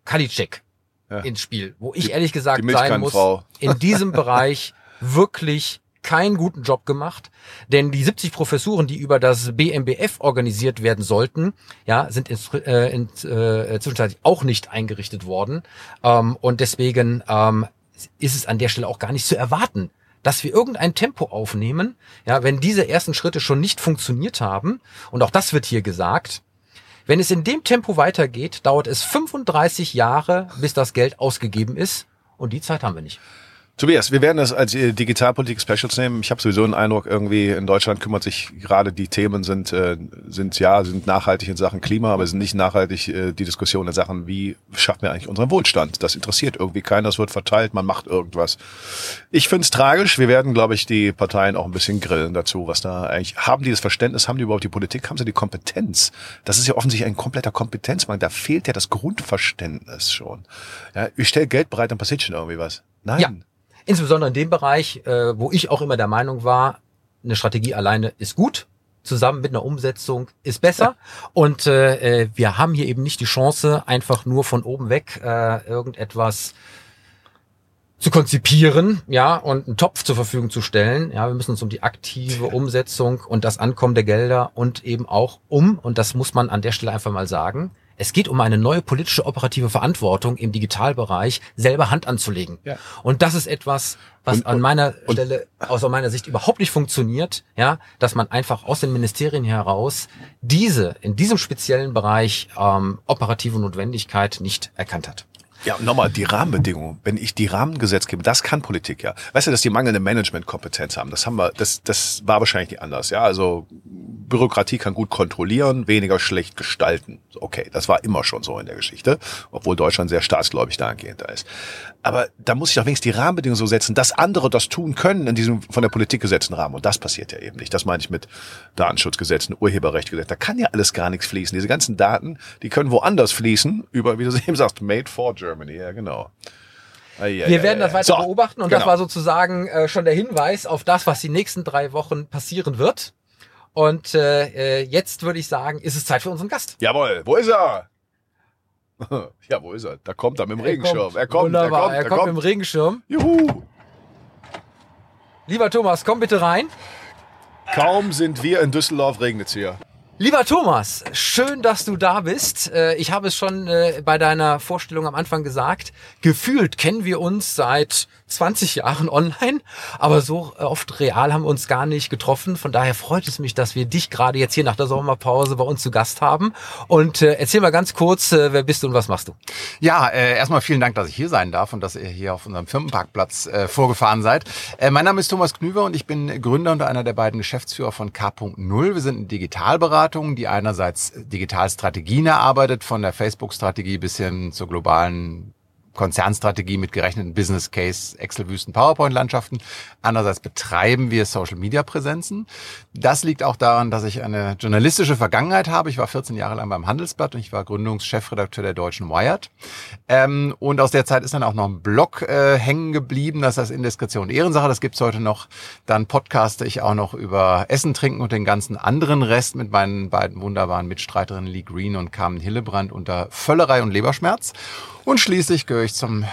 Kalitschek ja. ins Spiel, wo ich die, ehrlich gesagt sein muss, in diesem Bereich wirklich keinen guten Job gemacht, denn die 70 Professuren, die über das BMBF organisiert werden sollten, ja, sind in, äh, in, äh, zwischenzeitlich auch nicht eingerichtet worden ähm, und deswegen ähm, ist es an der Stelle auch gar nicht zu erwarten, dass wir irgendein Tempo aufnehmen, ja, wenn diese ersten Schritte schon nicht funktioniert haben, und auch das wird hier gesagt, wenn es in dem Tempo weitergeht, dauert es 35 Jahre, bis das Geld ausgegeben ist, und die Zeit haben wir nicht. Tobias, wir werden das als äh, Digitalpolitik Specials nehmen. Ich habe sowieso den Eindruck, irgendwie in Deutschland kümmert sich gerade die Themen sind äh, sind ja sind nachhaltig in Sachen Klima, aber sind nicht nachhaltig äh, die Diskussion in Sachen, wie schaffen wir eigentlich unseren Wohlstand. Das interessiert irgendwie keiner. Es wird verteilt, man macht irgendwas. Ich finde es tragisch. Wir werden, glaube ich, die Parteien auch ein bisschen grillen dazu, was da eigentlich haben die das Verständnis, haben die überhaupt die Politik, haben sie die Kompetenz? Das ist ja offensichtlich ein kompletter Kompetenzmangel. Da fehlt ja das Grundverständnis schon. Ja, ich stelle Geld bereit, dann passiert schon irgendwie was. Nein. Ja. Insbesondere in dem Bereich, äh, wo ich auch immer der Meinung war, eine Strategie alleine ist gut, zusammen mit einer Umsetzung ist besser. Und äh, äh, wir haben hier eben nicht die Chance, einfach nur von oben weg äh, irgendetwas zu konzipieren, ja, und einen Topf zur Verfügung zu stellen. Ja, wir müssen uns um die aktive Umsetzung und das Ankommen der Gelder und eben auch um, und das muss man an der Stelle einfach mal sagen, es geht um eine neue politische operative Verantwortung im Digitalbereich, selber Hand anzulegen. Ja. Und das ist etwas, was und, an meiner und, Stelle aus meiner Sicht überhaupt nicht funktioniert, ja, dass man einfach aus den Ministerien heraus diese in diesem speziellen Bereich ähm, operative Notwendigkeit nicht erkannt hat. Ja, nochmal die Rahmenbedingungen. Wenn ich die Rahmengesetz gebe, das kann Politik ja. Weißt du, dass die mangelnde Managementkompetenz haben, das haben wir, das, das war wahrscheinlich nicht anders. Ja, also Bürokratie kann gut kontrollieren, weniger schlecht gestalten. Okay, das war immer schon so in der Geschichte, obwohl Deutschland sehr staatsgläubig dahingehend da ist. Aber da muss ich doch wenigstens die Rahmenbedingungen so setzen, dass andere das tun können in diesem von der Politik gesetzten Rahmen. Und das passiert ja eben nicht. Das meine ich mit Datenschutzgesetzen, Urheberrechtgesetzen. Da kann ja alles gar nichts fließen. Diese ganzen Daten, die können woanders fließen, über, wie du eben sagst, made for Germany. Ja, genau. Wir werden das weiter so, beobachten und genau. das war sozusagen äh, schon der Hinweis auf das, was die nächsten drei Wochen passieren wird. Und äh, äh jetzt würde ich sagen, ist es Zeit für unseren Gast. Jawohl, wo ist er? ja, wo ist er? Da kommt er mit dem er Regenschirm. Kommt. Er kommt, Wunderbar. er kommt, er, er kommt, kommt mit dem Regenschirm. Juhu! Lieber Thomas, komm bitte rein. Kaum sind wir in Düsseldorf, regnet es hier. Lieber Thomas, schön, dass du da bist. Äh, ich habe es schon äh, bei deiner Vorstellung am Anfang gesagt. Gefühlt kennen wir uns seit 20 Jahren online, aber so oft real haben wir uns gar nicht getroffen. Von daher freut es mich, dass wir dich gerade jetzt hier nach der Sommerpause bei uns zu Gast haben. Und äh, erzähl mal ganz kurz, wer bist du und was machst du? Ja, äh, erstmal vielen Dank, dass ich hier sein darf und dass ihr hier auf unserem Firmenparkplatz äh, vorgefahren seid. Äh, mein Name ist Thomas Knüver und ich bin Gründer und einer der beiden Geschäftsführer von K.0. Wir sind ein Digitalberater Beratung, die einerseits Digitalstrategien erarbeitet, von der Facebook-Strategie bis hin zur globalen Konzernstrategie mit gerechneten Business Case, Excel-Wüsten, PowerPoint-Landschaften. Andererseits betreiben wir Social-Media-Präsenzen. Das liegt auch daran, dass ich eine journalistische Vergangenheit habe. Ich war 14 Jahre lang beim Handelsblatt und ich war Gründungschefredakteur der deutschen Wired. Ähm, und aus der Zeit ist dann auch noch ein Blog äh, hängen geblieben. Das heißt Indiskretion Ehrensache. Das gibt's heute noch. Dann podcaste ich auch noch über Essen, Trinken und den ganzen anderen Rest mit meinen beiden wunderbaren Mitstreiterinnen Lee Green und Carmen Hillebrand unter Völlerei und Leberschmerz. Und schließlich gehöre ich zum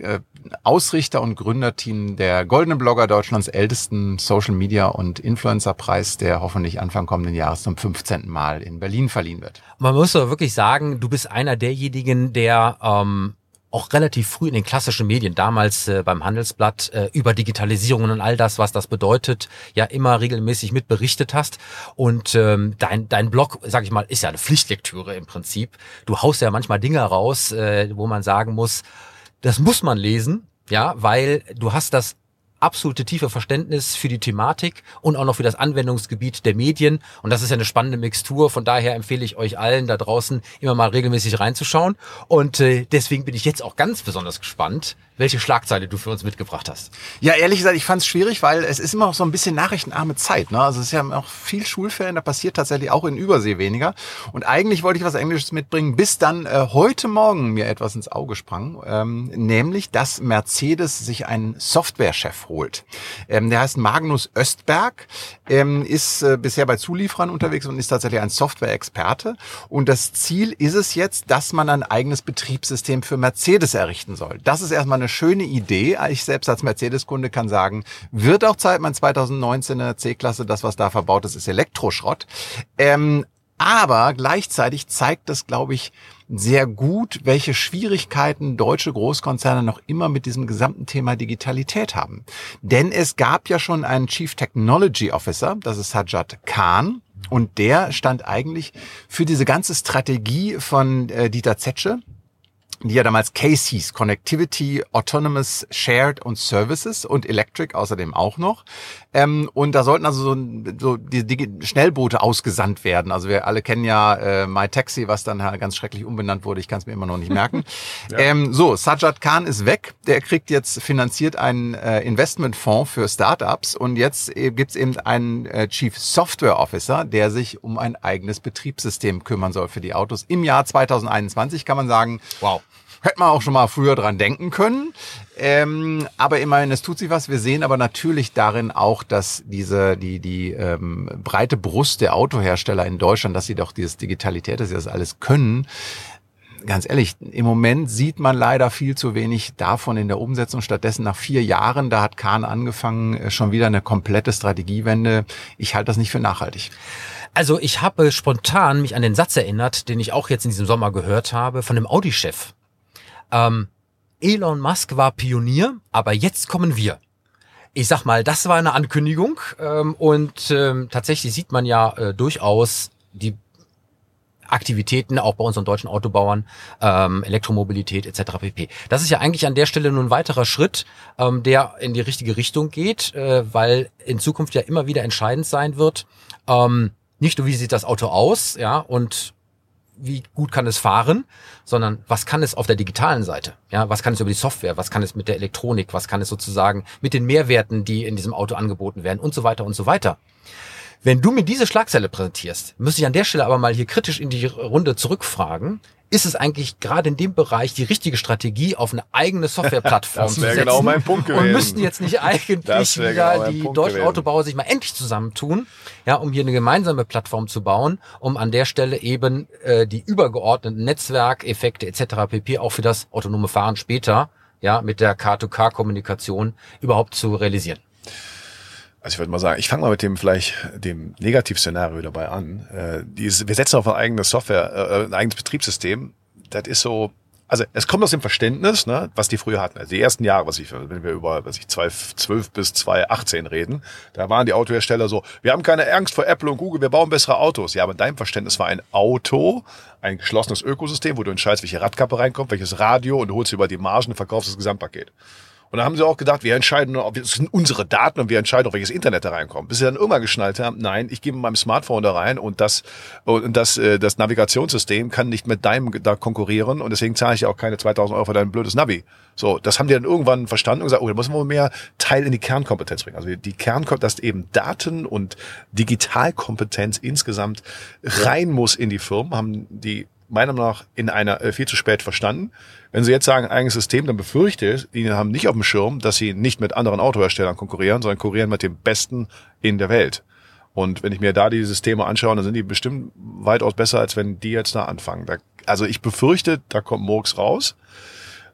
äh, Ausrichter und Gründerteam der Goldenen Blogger Deutschlands ältesten Social Media und Influencer Preis, der hoffentlich Anfang kommenden Jahres zum 15. Mal in Berlin verliehen wird. Man muss doch wirklich sagen, du bist einer derjenigen, der ähm, auch relativ früh in den klassischen Medien, damals äh, beim Handelsblatt, äh, über Digitalisierung und all das, was das bedeutet, ja immer regelmäßig mit berichtet hast. Und ähm, dein, dein Blog, sag ich mal, ist ja eine Pflichtlektüre im Prinzip. Du haust ja manchmal Dinge raus, äh, wo man sagen muss, das muss man lesen, ja, weil du hast das absolute tiefe Verständnis für die Thematik und auch noch für das Anwendungsgebiet der Medien. Und das ist ja eine spannende Mixtur. Von daher empfehle ich euch allen da draußen immer mal regelmäßig reinzuschauen. Und äh, deswegen bin ich jetzt auch ganz besonders gespannt, welche Schlagzeile du für uns mitgebracht hast. Ja, ehrlich gesagt, ich fand es schwierig, weil es ist immer noch so ein bisschen nachrichtenarme Zeit. Ne? Also es ist ja noch viel Schulferien, da passiert tatsächlich auch in Übersee weniger. Und eigentlich wollte ich was Englisches mitbringen, bis dann äh, heute Morgen mir etwas ins Auge sprang, ähm, nämlich, dass Mercedes sich einen Softwarechef holt. Ähm, der heißt Magnus Östberg, ähm, ist äh, bisher bei Zulieferern unterwegs und ist tatsächlich ein Software-Experte. Und das Ziel ist es jetzt, dass man ein eigenes Betriebssystem für Mercedes errichten soll. Das ist erstmal eine schöne Idee. Ich selbst als Mercedes-Kunde kann sagen, wird auch Zeit, mein 2019er C-Klasse, das, was da verbaut ist, ist Elektroschrott. Ähm, aber gleichzeitig zeigt das, glaube ich, sehr gut, welche Schwierigkeiten deutsche Großkonzerne noch immer mit diesem gesamten Thema Digitalität haben. Denn es gab ja schon einen Chief Technology Officer, das ist Sajad Khan, und der stand eigentlich für diese ganze Strategie von äh, Dieter Zetsche, die ja damals Casey's Connectivity, Autonomous, Shared und Services und Electric außerdem auch noch. Ähm, und da sollten also so, so die, die Schnellboote ausgesandt werden. Also wir alle kennen ja äh, My Taxi, was dann ganz schrecklich umbenannt wurde. Ich kann es mir immer noch nicht merken. ja. ähm, so, Sajad Khan ist weg. Der kriegt jetzt finanziert einen äh, Investmentfonds für Startups und jetzt äh, gibt's eben einen äh, Chief Software Officer, der sich um ein eigenes Betriebssystem kümmern soll für die Autos. Im Jahr 2021 kann man sagen, wow. Hätte man auch schon mal früher dran denken können. Ähm, aber immerhin, es tut sich was. Wir sehen aber natürlich darin auch, dass diese, die, die ähm, breite Brust der Autohersteller in Deutschland, dass sie doch dieses Digitalität, dass sie das alles können, ganz ehrlich, im Moment sieht man leider viel zu wenig davon in der Umsetzung. Stattdessen nach vier Jahren, da hat Kahn angefangen, äh, schon wieder eine komplette Strategiewende. Ich halte das nicht für nachhaltig. Also ich habe spontan mich an den Satz erinnert, den ich auch jetzt in diesem Sommer gehört habe, von dem Audi-Chef. Ähm, Elon Musk war Pionier, aber jetzt kommen wir. Ich sag mal, das war eine Ankündigung ähm, und ähm, tatsächlich sieht man ja äh, durchaus die Aktivitäten auch bei unseren deutschen Autobauern, ähm, Elektromobilität etc. pp. Das ist ja eigentlich an der Stelle nur ein weiterer Schritt, ähm, der in die richtige Richtung geht, äh, weil in Zukunft ja immer wieder entscheidend sein wird, ähm, nicht nur wie sieht das Auto aus, ja, und wie gut kann es fahren, sondern was kann es auf der digitalen Seite? Ja, was kann es über die Software? Was kann es mit der Elektronik? Was kann es sozusagen mit den Mehrwerten, die in diesem Auto angeboten werden und so weiter und so weiter? Wenn du mir diese Schlagzeile präsentierst, müsste ich an der Stelle aber mal hier kritisch in die Runde zurückfragen ist es eigentlich gerade in dem Bereich die richtige Strategie, auf eine eigene Softwareplattform zu setzen? Genau mein Punkt gewesen. Und müssten jetzt nicht eigentlich wieder genau die Punkt deutschen gewesen. Autobauer sich mal endlich zusammentun, ja, um hier eine gemeinsame Plattform zu bauen, um an der Stelle eben äh, die übergeordneten Netzwerkeffekte etc. pp. auch für das autonome Fahren später, ja, mit der K2K-Kommunikation überhaupt zu realisieren. Also ich würde mal sagen, ich fange mal mit dem vielleicht dem Negativszenario dabei an. Äh, dieses, wir setzen auf eine eigene Software, äh, ein eigenes Betriebssystem. Das ist so, also es kommt aus dem Verständnis, ne, was die früher hatten. Also die ersten Jahre, was ich, wenn wir über, was ich 2012 bis 2018 reden, da waren die Autohersteller so, wir haben keine Angst vor Apple und Google, wir bauen bessere Autos. Ja, aber in deinem Verständnis war ein Auto ein geschlossenes Ökosystem, wo du entscheidest, welche Radkappe reinkommt, welches Radio und du holst über die Margen und verkaufst das Gesamtpaket. Und dann haben sie auch gedacht, wir entscheiden, ob das sind unsere Daten und wir entscheiden, auf welches Internet da reinkommt. Bis sie dann irgendwann geschnallt haben, nein, ich gebe meinem Smartphone da rein und das und das äh, das Navigationssystem kann nicht mit deinem da konkurrieren und deswegen zahle ich auch keine 2000 Euro für dein blödes Navi. So, das haben die dann irgendwann verstanden und gesagt, oh, da müssen wir mehr Teil in die Kernkompetenz bringen. Also die Kernkompetenz, dass eben Daten und Digitalkompetenz insgesamt rein muss in die Firmen, haben die meiner Meinung nach in einer äh, viel zu spät verstanden. Wenn Sie jetzt sagen eigenes System, dann befürchte ich, die haben nicht auf dem Schirm, dass sie nicht mit anderen Autoherstellern konkurrieren, sondern konkurrieren mit dem Besten in der Welt. Und wenn ich mir da die Systeme anschaue, dann sind die bestimmt weitaus besser, als wenn die jetzt da anfangen. Da, also ich befürchte, da kommt Murks raus.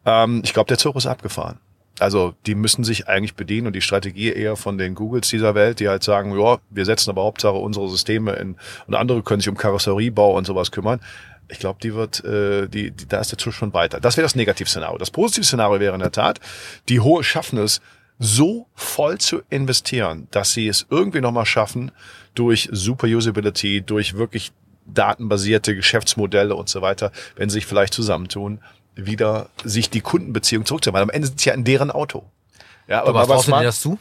Ähm, ich glaube, der Zug ist abgefahren. Also die müssen sich eigentlich bedienen und die Strategie eher von den Googles dieser Welt, die halt sagen, ja, wir setzen aber Hauptsache unsere Systeme in und andere können sich um Karosseriebau und sowas kümmern. Ich glaube, die wird, äh, die, die, da ist der Zug schon weiter. Das wäre das Negativszenario. Das Positivszenario wäre in der Tat, die Hohe schaffen es, so voll zu investieren, dass sie es irgendwie nochmal schaffen, durch Super Usability, durch wirklich datenbasierte Geschäftsmodelle und so weiter, wenn sie sich vielleicht zusammentun, wieder sich die Kundenbeziehung zurückzuholen. Weil am Ende sind sie ja in deren Auto. Ja, aber, aber was traust das zu?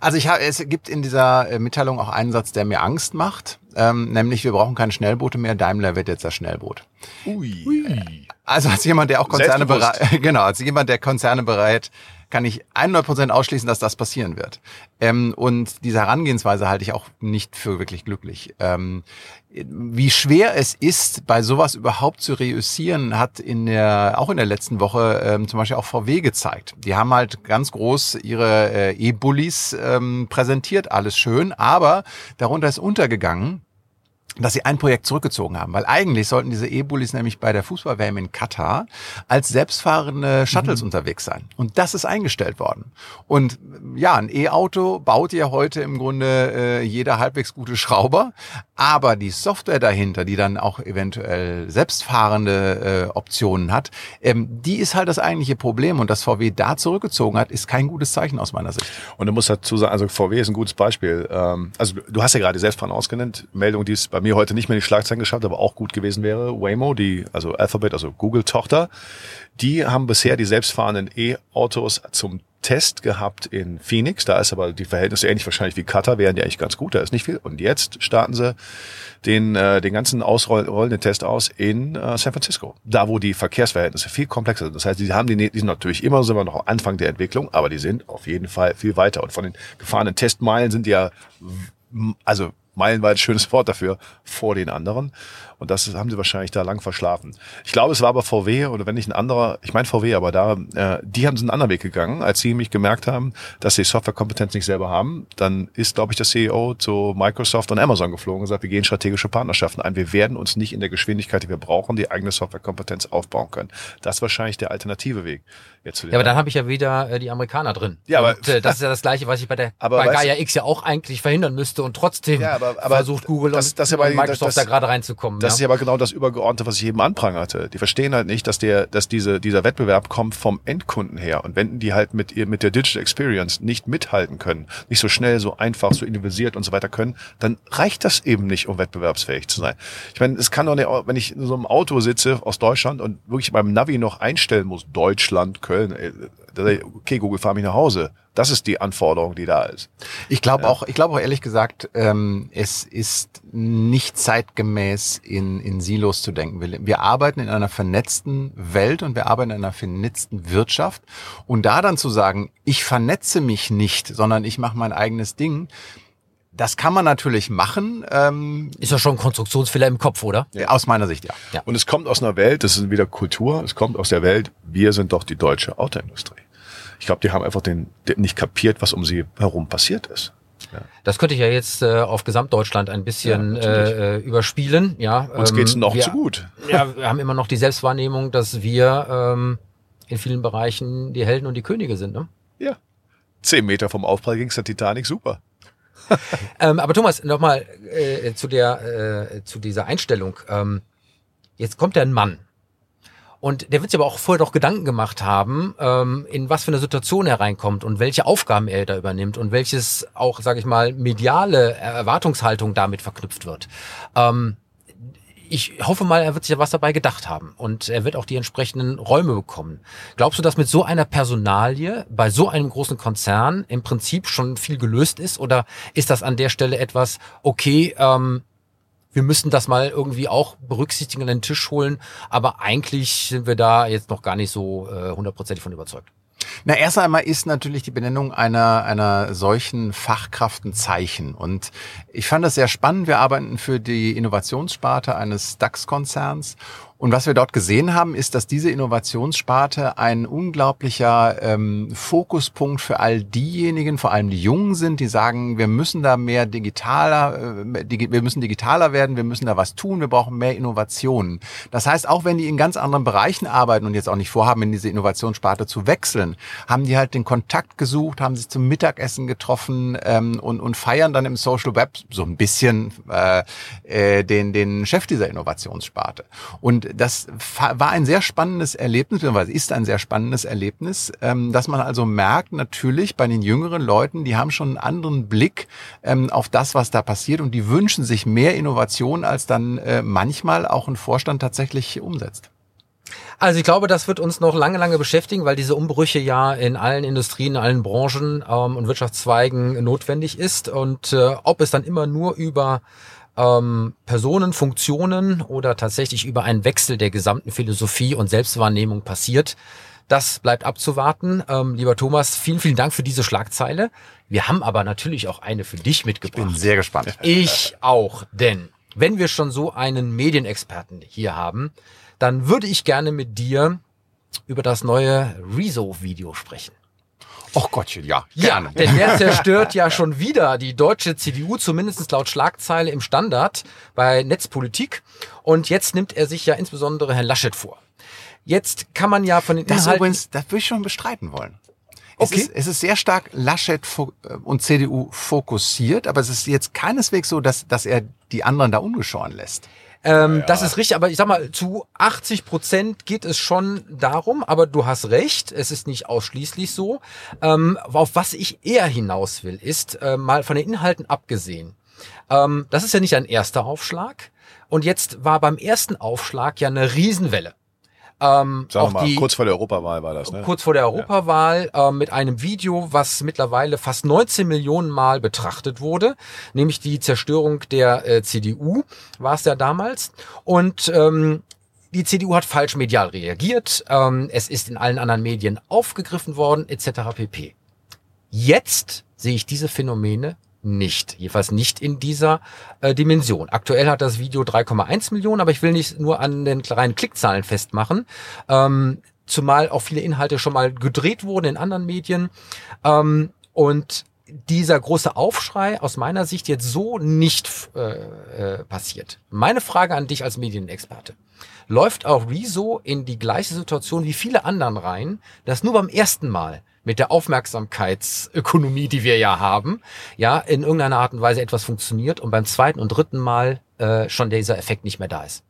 Also ich habe, es gibt in dieser äh, Mitteilung auch einen Satz, der mir Angst macht, ähm, nämlich wir brauchen keine Schnellboote mehr. Daimler wird jetzt das Schnellboot. Ui. Also als jemand, der auch Konzerne bereit, genau, als jemand, der Konzerne bereit, kann ich 100% ausschließen, dass das passieren wird. Ähm, und diese Herangehensweise halte ich auch nicht für wirklich glücklich. Ähm, wie schwer es ist, bei sowas überhaupt zu reüssieren, hat in der, auch in der letzten Woche ähm, zum Beispiel auch VW gezeigt. Die haben halt ganz groß ihre äh, E-Bullies ähm, präsentiert, alles schön, aber darunter ist untergegangen, dass sie ein Projekt zurückgezogen haben, weil eigentlich sollten diese E-Bullis nämlich bei der Fußball-WM in Katar als selbstfahrende Shuttles mhm. unterwegs sein. Und das ist eingestellt worden. Und ja, ein E-Auto baut ja heute im Grunde äh, jeder halbwegs gute Schrauber, aber die Software dahinter, die dann auch eventuell selbstfahrende äh, Optionen hat, ähm, die ist halt das eigentliche Problem. Und dass VW da zurückgezogen hat, ist kein gutes Zeichen aus meiner Sicht. Und du musst dazu sagen, also VW ist ein gutes Beispiel. Ähm, also du hast ja gerade selbstfahrend ausgenannt, Meldung, die es bei mir heute nicht mehr die Schlagzeilen geschafft, aber auch gut gewesen wäre. Waymo, die, also Alphabet, also Google-Tochter, die haben bisher die selbstfahrenden E-Autos zum Test gehabt in Phoenix. Da ist aber die Verhältnisse ähnlich wahrscheinlich wie Qatar, wären die eigentlich ganz gut, da ist nicht viel. Und jetzt starten sie den, äh, den ganzen ausrollenden Test aus in äh, San Francisco. Da, wo die Verkehrsverhältnisse viel komplexer sind. Das heißt, die haben die, die sind natürlich immer, sind wir noch am Anfang der Entwicklung, aber die sind auf jeden Fall viel weiter. Und von den gefahrenen Testmeilen sind die ja, also meilenweit schönes Wort dafür, vor den anderen. Und das haben sie wahrscheinlich da lang verschlafen. Ich glaube, es war aber VW oder wenn nicht ein anderer, ich meine VW, aber da, äh, die haben einen anderen Weg gegangen, als sie mich gemerkt haben, dass sie Softwarekompetenz nicht selber haben. Dann ist, glaube ich, der CEO zu Microsoft und Amazon geflogen und gesagt, wir gehen strategische Partnerschaften ein. Wir werden uns nicht in der Geschwindigkeit, die wir brauchen, die eigene Softwarekompetenz aufbauen können. Das ist wahrscheinlich der alternative Weg. Jetzt ja, aber dann habe ich ja wieder äh, die Amerikaner drin. Ja, aber und, äh, das ist ja das Gleiche, was ich bei der aber bei Gaia X ja auch eigentlich verhindern müsste und trotzdem ja, aber, aber versucht Google das, und, das ja bei, und Microsoft das, da gerade reinzukommen. Das ja? ist ja aber genau das Übergeordnete, was ich eben anprangerte. Die verstehen halt nicht, dass der, dass diese, dieser Wettbewerb kommt vom Endkunden her. Und wenn die halt mit ihr, mit der Digital Experience nicht mithalten können, nicht so schnell, so einfach, so individualisiert und so weiter können, dann reicht das eben nicht, um wettbewerbsfähig zu sein. Ich meine, es kann doch nicht, wenn ich in so einem Auto sitze aus Deutschland und wirklich beim Navi noch einstellen muss, Deutschland, Köln, okay, Google, fahr mich nach Hause. Das ist die Anforderung, die da ist. Ich glaube ja. auch, ich glaube auch ehrlich gesagt, ähm, es ist nicht zeitgemäß in, in Silos zu denken. Wir, wir arbeiten in einer vernetzten Welt und wir arbeiten in einer vernetzten Wirtschaft. Und da dann zu sagen, ich vernetze mich nicht, sondern ich mache mein eigenes Ding, das kann man natürlich machen. Ähm, ist ja schon ein Konstruktionsfehler im Kopf, oder? Ja. Aus meiner Sicht, ja. ja. Und es kommt aus einer Welt, das ist wieder Kultur, es kommt aus der Welt, wir sind doch die deutsche Autoindustrie. Ich glaube, die haben einfach den, den nicht kapiert, was um sie herum passiert ist. Ja. Das könnte ich ja jetzt äh, auf Gesamtdeutschland ein bisschen ja, äh, überspielen. Ja, Uns ähm, geht's noch wir, zu gut. Ja, wir haben immer noch die Selbstwahrnehmung, dass wir ähm, in vielen Bereichen die Helden und die Könige sind. Ne? Ja. zehn Meter vom Aufprall ging's der Titanic super. ähm, aber Thomas, nochmal äh, zu der äh, zu dieser Einstellung. Ähm, jetzt kommt ein Mann. Und der wird sich aber auch vorher doch Gedanken gemacht haben, ähm, in was für eine Situation er reinkommt und welche Aufgaben er da übernimmt und welches auch, sage ich mal, mediale Erwartungshaltung damit verknüpft wird. Ähm, ich hoffe mal, er wird sich was dabei gedacht haben und er wird auch die entsprechenden Räume bekommen. Glaubst du, dass mit so einer Personalie bei so einem großen Konzern im Prinzip schon viel gelöst ist oder ist das an der Stelle etwas, okay, ähm, wir müssen das mal irgendwie auch berücksichtigen an den Tisch holen, aber eigentlich sind wir da jetzt noch gar nicht so äh, hundertprozentig äh, von überzeugt. Na, erst einmal ist natürlich die Benennung einer, einer solchen Fachkraft ein Zeichen. Und ich fand das sehr spannend. Wir arbeiten für die Innovationssparte eines DAX-Konzerns und was wir dort gesehen haben, ist, dass diese Innovationssparte ein unglaublicher ähm, Fokuspunkt für all diejenigen, vor allem die Jungen sind, die sagen, wir müssen da mehr digitaler, äh, wir müssen digitaler werden, wir müssen da was tun, wir brauchen mehr Innovationen. Das heißt, auch wenn die in ganz anderen Bereichen arbeiten und jetzt auch nicht vorhaben, in diese Innovationssparte zu wechseln, haben die halt den Kontakt gesucht, haben sich zum Mittagessen getroffen ähm, und, und feiern dann im Social Web so ein bisschen äh, äh, den, den Chef dieser Innovationssparte. Und das war ein sehr spannendes Erlebnis, beziehungsweise ist ein sehr spannendes Erlebnis, ähm, dass man also merkt, natürlich bei den jüngeren Leuten, die haben schon einen anderen Blick ähm, auf das, was da passiert und die wünschen sich mehr Innovation, als dann äh, manchmal auch ein Vorstand tatsächlich umsetzt. Also ich glaube, das wird uns noch lange, lange beschäftigen, weil diese Umbrüche ja in allen Industrien, in allen Branchen ähm, und Wirtschaftszweigen notwendig ist. Und äh, ob es dann immer nur über ähm, Personen, Funktionen oder tatsächlich über einen Wechsel der gesamten Philosophie und Selbstwahrnehmung passiert. Das bleibt abzuwarten. Ähm, lieber Thomas, vielen, vielen Dank für diese Schlagzeile. Wir haben aber natürlich auch eine für dich mitgebracht. Ich bin sehr gespannt. Ich auch, denn wenn wir schon so einen Medienexperten hier haben, dann würde ich gerne mit dir über das neue Rezo-Video sprechen. Och Gottchen, ja, gerne. Ja, denn der zerstört ja schon wieder die deutsche CDU, zumindest laut Schlagzeile im Standard bei Netzpolitik. Und jetzt nimmt er sich ja insbesondere Herrn Laschet vor. Jetzt kann man ja von den Das Inhalten übrigens, das würde ich schon bestreiten wollen. Es, okay. ist, es ist sehr stark Laschet äh, und CDU fokussiert, aber es ist jetzt keineswegs so, dass, dass er die anderen da ungeschoren lässt. Ähm, ja. Das ist richtig, aber ich sag mal, zu 80 Prozent geht es schon darum, aber du hast recht, es ist nicht ausschließlich so. Ähm, auf was ich eher hinaus will, ist äh, mal von den Inhalten abgesehen. Ähm, das ist ja nicht ein erster Aufschlag. Und jetzt war beim ersten Aufschlag ja eine Riesenwelle. Ähm, Sagen mal, die, kurz vor der Europawahl war das, ne? Kurz vor der Europawahl ja. äh, mit einem Video, was mittlerweile fast 19 Millionen Mal betrachtet wurde, nämlich die Zerstörung der äh, CDU war es ja damals. Und ähm, die CDU hat falsch medial reagiert, ähm, es ist in allen anderen Medien aufgegriffen worden, etc. pp. Jetzt sehe ich diese Phänomene nicht. Jedenfalls nicht in dieser äh, Dimension. Aktuell hat das Video 3,1 Millionen, aber ich will nicht nur an den kleinen Klickzahlen festmachen. Ähm, zumal auch viele Inhalte schon mal gedreht wurden in anderen Medien. Ähm, und dieser große Aufschrei aus meiner Sicht jetzt so nicht äh, äh, passiert. Meine Frage an dich als Medienexperte. Läuft auch Rezo in die gleiche Situation wie viele anderen rein, dass nur beim ersten Mal mit der Aufmerksamkeitsökonomie, die wir ja haben, ja, in irgendeiner Art und Weise etwas funktioniert und beim zweiten und dritten Mal äh, schon dieser Effekt nicht mehr da ist.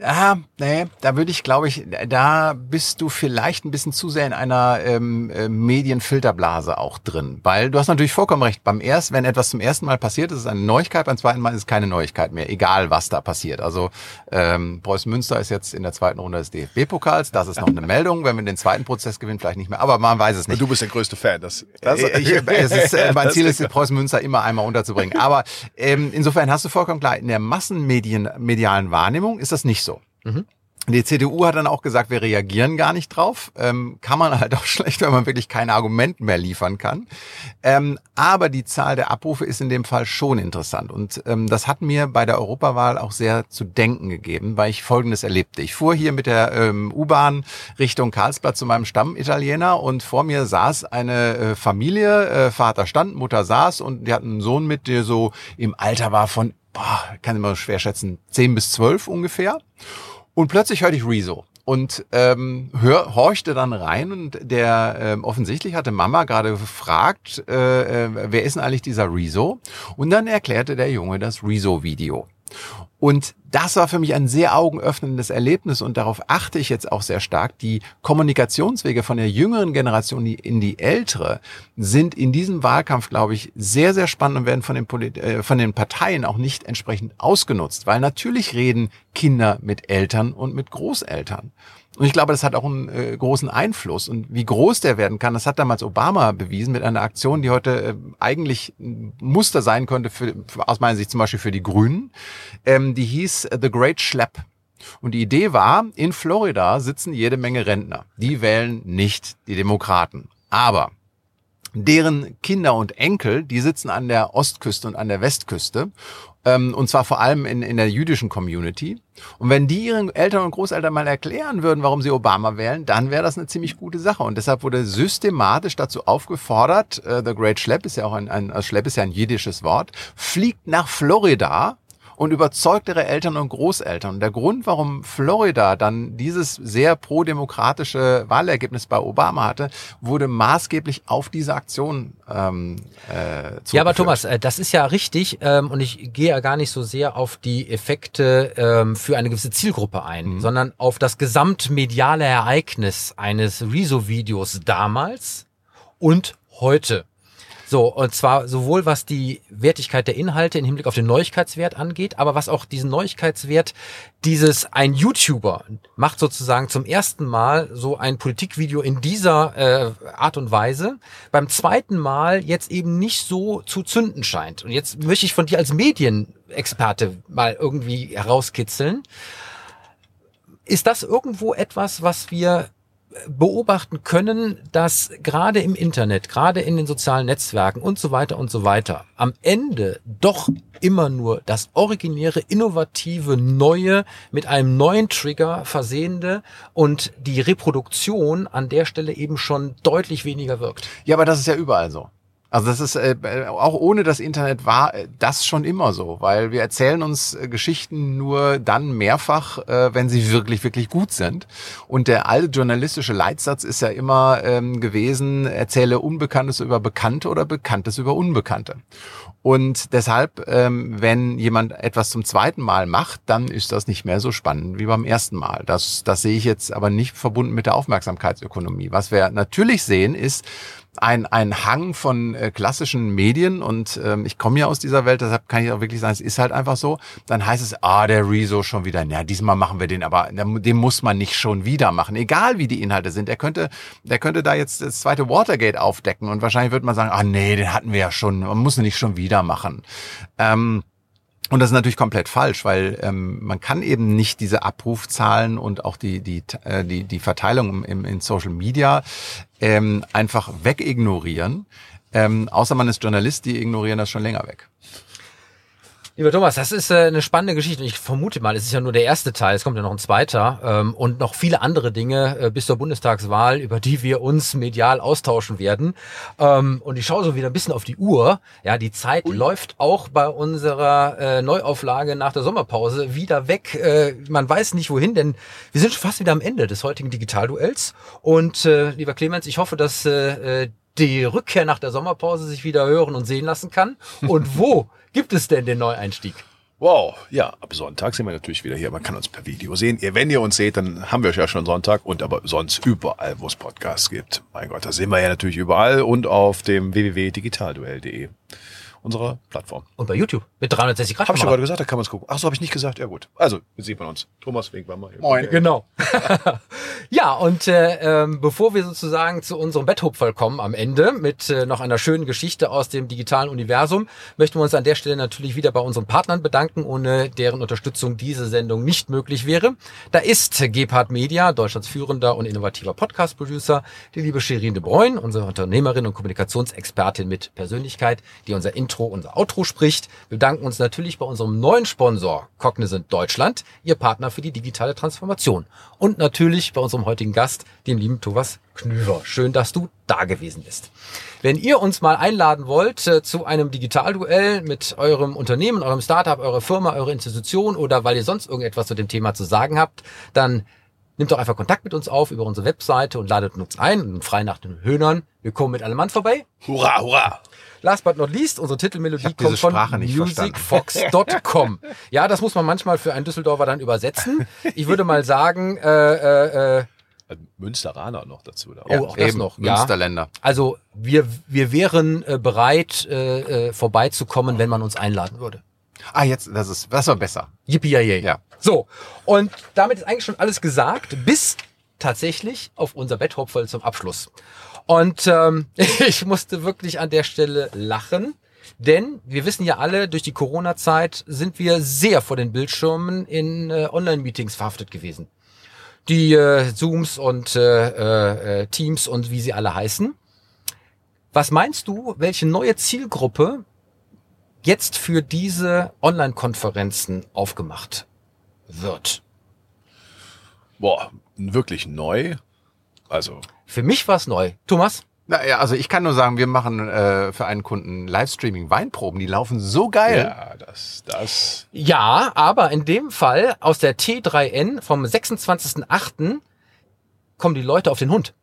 Ja, nee, da würde ich, glaube ich, da bist du vielleicht ein bisschen zu sehr in einer ähm, äh, Medienfilterblase auch drin. Weil du hast natürlich vollkommen recht. Beim ersten, wenn etwas zum ersten Mal passiert, ist es eine Neuigkeit, beim zweiten Mal ist es keine Neuigkeit mehr, egal was da passiert. Also ähm, Preußen Münster ist jetzt in der zweiten Runde des DFB-Pokals. Das ist noch eine Meldung. Wenn wir den zweiten Prozess gewinnen, vielleicht nicht mehr. Aber man weiß es nicht. Und du bist der größte Fan. Das, das ich, es ist, äh, mein Ziel ist, Preußen Münster immer einmal unterzubringen. Aber ähm, insofern hast du vollkommen klar, in der massenmedialen Wahrnehmung ist das nicht so. Mhm. Die CDU hat dann auch gesagt, wir reagieren gar nicht drauf. Ähm, kann man halt auch schlecht, wenn man wirklich kein Argument mehr liefern kann. Ähm, aber die Zahl der Abrufe ist in dem Fall schon interessant. Und ähm, das hat mir bei der Europawahl auch sehr zu denken gegeben, weil ich Folgendes erlebte. Ich fuhr hier mit der ähm, U-Bahn Richtung Karlsbad zu meinem Stammitaliener und vor mir saß eine äh, Familie. Äh, Vater stand, Mutter saß und die hatten einen Sohn mit, der so im Alter war von, boah, kann ich mal schwer schätzen, 10 bis 12 ungefähr. Und plötzlich hörte ich Rezo. und ähm, hör, horchte dann rein und der ähm, offensichtlich hatte Mama gerade gefragt, äh, äh, wer ist denn eigentlich dieser Rezo? Und dann erklärte der Junge das Rezo-Video. Und das war für mich ein sehr augenöffnendes Erlebnis und darauf achte ich jetzt auch sehr stark. Die Kommunikationswege von der jüngeren Generation in die ältere sind in diesem Wahlkampf, glaube ich, sehr, sehr spannend und werden von den, Polit äh, von den Parteien auch nicht entsprechend ausgenutzt, weil natürlich reden Kinder mit Eltern und mit Großeltern. Und ich glaube, das hat auch einen äh, großen Einfluss. Und wie groß der werden kann, das hat damals Obama bewiesen mit einer Aktion, die heute äh, eigentlich ein Muster sein könnte, für, aus meiner Sicht zum Beispiel für die Grünen. Ähm, die hieß The Great Schlepp. Und die Idee war, in Florida sitzen jede Menge Rentner. Die wählen nicht die Demokraten. Aber deren Kinder und Enkel, die sitzen an der Ostküste und an der Westküste ähm, und zwar vor allem in, in der jüdischen Community. Und wenn die ihren Eltern und Großeltern mal erklären würden, warum sie Obama wählen, dann wäre das eine ziemlich gute Sache. Und deshalb wurde systematisch dazu aufgefordert, äh, The Great Schlepp ist ja auch ein, ein Schlepp ist ja ein jiddisches Wort, fliegt nach Florida und überzeugt ihre Eltern und Großeltern. Und der Grund, warum Florida dann dieses sehr pro-demokratische Wahlergebnis bei Obama hatte, wurde maßgeblich auf diese Aktion ähm, äh, Ja, aber Thomas, äh, das ist ja richtig ähm, und ich gehe ja gar nicht so sehr auf die Effekte ähm, für eine gewisse Zielgruppe ein, mhm. sondern auf das gesamtmediale Ereignis eines Rezo-Videos damals und heute. So, und zwar sowohl was die Wertigkeit der Inhalte im Hinblick auf den Neuigkeitswert angeht, aber was auch diesen Neuigkeitswert dieses, ein YouTuber macht sozusagen zum ersten Mal so ein Politikvideo in dieser äh, Art und Weise, beim zweiten Mal jetzt eben nicht so zu zünden scheint. Und jetzt möchte ich von dir als Medienexperte mal irgendwie herauskitzeln. Ist das irgendwo etwas, was wir beobachten können, dass gerade im Internet, gerade in den sozialen Netzwerken und so weiter und so weiter, am Ende doch immer nur das originäre, innovative, neue mit einem neuen Trigger versehende und die Reproduktion an der Stelle eben schon deutlich weniger wirkt. Ja, aber das ist ja überall so. Also das ist äh, auch ohne das Internet war äh, das schon immer so, weil wir erzählen uns äh, Geschichten nur dann mehrfach, äh, wenn sie wirklich wirklich gut sind. Und der alte journalistische Leitsatz ist ja immer ähm, gewesen: Erzähle Unbekanntes über Bekannte oder Bekanntes über Unbekannte. Und deshalb, ähm, wenn jemand etwas zum zweiten Mal macht, dann ist das nicht mehr so spannend wie beim ersten Mal. Das, das sehe ich jetzt aber nicht verbunden mit der Aufmerksamkeitsökonomie. Was wir natürlich sehen, ist, ein, ein Hang von äh, klassischen Medien und ähm, ich komme ja aus dieser Welt, deshalb kann ich auch wirklich sagen, es ist halt einfach so. Dann heißt es, ah, der Rezo schon wieder. Ja, diesmal machen wir den, aber den muss man nicht schon wieder machen, egal wie die Inhalte sind. Er könnte, der könnte da jetzt das zweite Watergate aufdecken und wahrscheinlich wird man sagen, ah nee, den hatten wir ja schon, man muss ihn nicht schon wieder machen. Ähm, und das ist natürlich komplett falsch, weil ähm, man kann eben nicht diese Abrufzahlen und auch die die äh, die, die Verteilung im, in Social Media ähm, einfach wegignorieren. Ähm, außer man ist Journalist, die ignorieren das schon länger weg. Lieber Thomas, das ist äh, eine spannende Geschichte. Ich vermute mal, es ist ja nur der erste Teil, es kommt ja noch ein zweiter ähm, und noch viele andere Dinge äh, bis zur Bundestagswahl, über die wir uns medial austauschen werden. Ähm, und ich schaue so wieder ein bisschen auf die Uhr. Ja, die Zeit Ui. läuft auch bei unserer äh, Neuauflage nach der Sommerpause wieder weg. Man weiß nicht wohin, denn wir sind schon fast wieder am Ende des heutigen Digitalduells. Und lieber Clemens, ich hoffe, dass die Rückkehr nach der Sommerpause sich wieder hören und sehen lassen kann. Und wo gibt es denn den Neueinstieg? Wow, ja, ab Sonntag sind wir natürlich wieder hier. Man kann uns per Video sehen. Wenn ihr uns seht, dann haben wir ja schon Sonntag und aber sonst überall, wo es Podcasts gibt. Mein Gott, da sehen wir ja natürlich überall und auf dem www.digitalduell.de unserer Plattform. Und bei YouTube mit 360 Grad. Habe ich gerade gesagt, da kann man es gucken. Ach so, habe ich nicht gesagt. Ja gut. Also, jetzt sieht man uns. Thomas Wink war mal. Moin. Genau. ja, und äh, ähm, bevor wir sozusagen zu unserem Betthupferl kommen am Ende mit äh, noch einer schönen Geschichte aus dem digitalen Universum, möchten wir uns an der Stelle natürlich wieder bei unseren Partnern bedanken, ohne deren Unterstützung diese Sendung nicht möglich wäre. Da ist Gepard Media, Deutschlands führender und innovativer Podcast-Producer, die liebe Shirin de Bruyne, unsere Unternehmerin und Kommunikationsexpertin mit Persönlichkeit, die unser Intro, unser Outro spricht. Wir bedanken uns natürlich bei unserem neuen Sponsor Cognizant Deutschland, Ihr Partner für die digitale Transformation. Und natürlich bei unserem heutigen Gast, dem lieben Thomas Knüver. Schön, dass du da gewesen bist. Wenn ihr uns mal einladen wollt äh, zu einem Digitalduell mit eurem Unternehmen, eurem Startup, eurer Firma, eurer Institution oder weil ihr sonst irgendetwas zu dem Thema zu sagen habt, dann Nimmt doch einfach Kontakt mit uns auf über unsere Webseite und ladet uns ein und frei nach den Höhnern. Wir kommen mit allem Mann vorbei. Hurra, hurra! Last but not least, unsere Titelmelodie kommt von musicfox.com. ja, das muss man manchmal für einen Düsseldorfer dann übersetzen. Ich würde mal sagen, äh, äh, äh, Also Münsteraner noch dazu. Oder? Oh, auch das Eben, noch, ja. Münsterländer. also wir, wir wären äh, bereit, äh, äh, vorbeizukommen, wenn man uns einladen würde. Ah, jetzt, das ist, das war besser. Yippie Ja. So, und damit ist eigentlich schon alles gesagt, bis tatsächlich auf unser Betthopferl zum Abschluss. Und ähm, ich musste wirklich an der Stelle lachen, denn wir wissen ja alle, durch die Corona-Zeit sind wir sehr vor den Bildschirmen in äh, Online-Meetings verhaftet gewesen. Die äh, Zooms und äh, äh, Teams und wie sie alle heißen. Was meinst du, welche neue Zielgruppe jetzt für diese Online-Konferenzen aufgemacht wird? Boah, wirklich neu. Also, Für mich war es neu. Thomas? Na, ja, also ich kann nur sagen, wir machen äh, für einen Kunden Livestreaming Weinproben, die laufen so geil. ja, das, das. Ja, aber in dem Fall aus der T3N vom 26.08. kommen die Leute auf den Hund.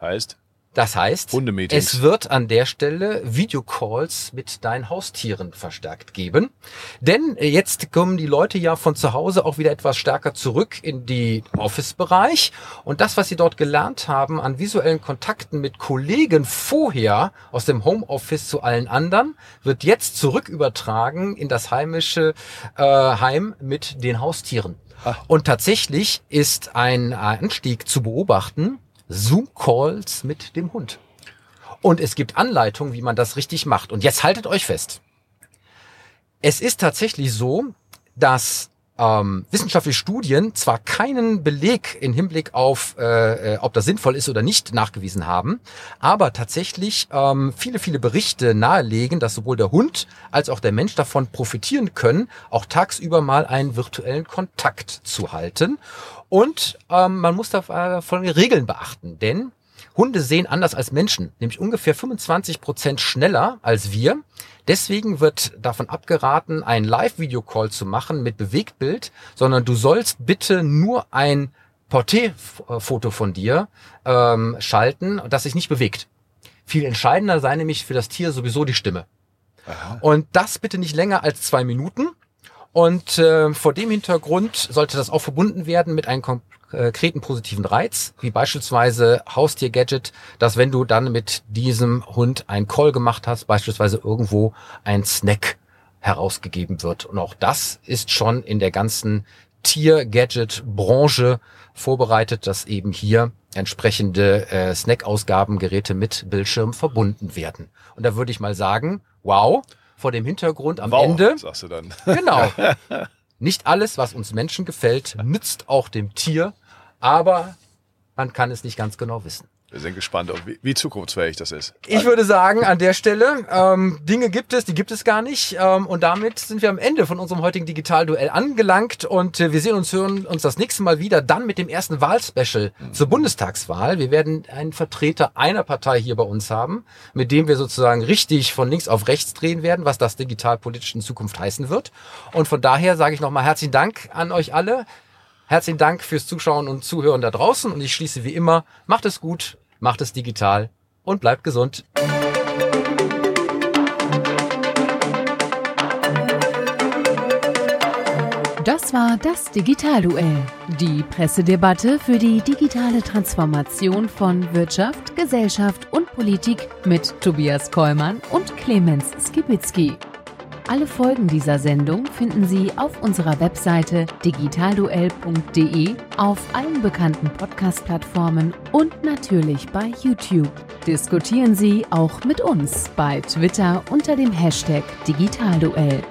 Heißt, Das heißt, es wird an der Stelle Videocalls mit deinen Haustieren verstärkt geben. Denn äh, jetzt kommen die Leute ja von zu Hause auch wieder etwas stärker zurück in die Office-Bereich. Und das, was sie dort gelernt haben an visuellen Kontakten mit Kollegen vorher aus dem Homeoffice zu allen anderen, wird jetzt zurück übertragen in das heimische äh, Heim mit den Haustieren. Und tatsächlich ist ein Anstieg zu beobachten, Zoom-Calls mit dem Hund. Und es gibt Anleitungen, wie man das richtig macht. Und jetzt haltet euch fest. Es ist tatsächlich so, dass ähm, wissenschaftliche Studien zwar keinen Beleg im Hinblick auf, äh, äh, ob das sinnvoll ist oder nicht, nachgewiesen haben, aber tatsächlich ähm, viele, viele Berichte nahelegen, dass sowohl der Hund als auch der Mensch davon profitieren können, auch tagsüber mal einen virtuellen Kontakt zu halten. Und ähm, man muss da äh, folgende Regeln beachten, denn Hunde sehen anders als Menschen, nämlich ungefähr 25 Prozent schneller als wir. Deswegen wird davon abgeraten, einen Live-Video-Call zu machen mit Bewegtbild, sondern du sollst bitte nur ein Porträtfoto von dir ähm, schalten, das sich nicht bewegt. Viel entscheidender sei nämlich für das Tier sowieso die Stimme. Und das bitte nicht länger als zwei Minuten. Und äh, vor dem Hintergrund sollte das auch verbunden werden mit einem konkreten positiven Reiz, wie beispielsweise Haustier-Gadget, dass wenn du dann mit diesem Hund einen Call gemacht hast, beispielsweise irgendwo ein Snack herausgegeben wird. Und auch das ist schon in der ganzen Tier-Gadget-Branche vorbereitet, dass eben hier entsprechende äh, Snack-Ausgabengeräte mit Bildschirm verbunden werden. Und da würde ich mal sagen, wow, vor dem Hintergrund am Wow, Ende sagst du dann. Genau. Nicht alles, was uns Menschen gefällt, nützt auch dem Tier, aber man kann es nicht ganz genau wissen. Wir sind gespannt, wie, wie zukunftsfähig das ist. Ich würde sagen, an der Stelle, ähm, Dinge gibt es, die gibt es gar nicht. Ähm, und damit sind wir am Ende von unserem heutigen Digitalduell angelangt. Und äh, wir sehen uns, hören uns das nächste Mal wieder, dann mit dem ersten Wahlspecial zur Bundestagswahl. Wir werden einen Vertreter einer Partei hier bei uns haben, mit dem wir sozusagen richtig von links auf rechts drehen werden, was das digitalpolitisch in Zukunft heißen wird. Und von daher sage ich nochmal herzlichen Dank an euch alle. Herzlichen Dank fürs Zuschauen und Zuhören da draußen. Und ich schließe wie immer, macht es gut, macht es digital und bleibt gesund. Das war das Digitalduell, die Pressedebatte für die digitale Transformation von Wirtschaft, Gesellschaft und Politik mit Tobias Kollmann und Clemens Skibitzky. Alle Folgen dieser Sendung finden Sie auf unserer Webseite digitalduell.de, auf allen bekannten Podcast-Plattformen und natürlich bei YouTube. Diskutieren Sie auch mit uns bei Twitter unter dem Hashtag Digitalduell.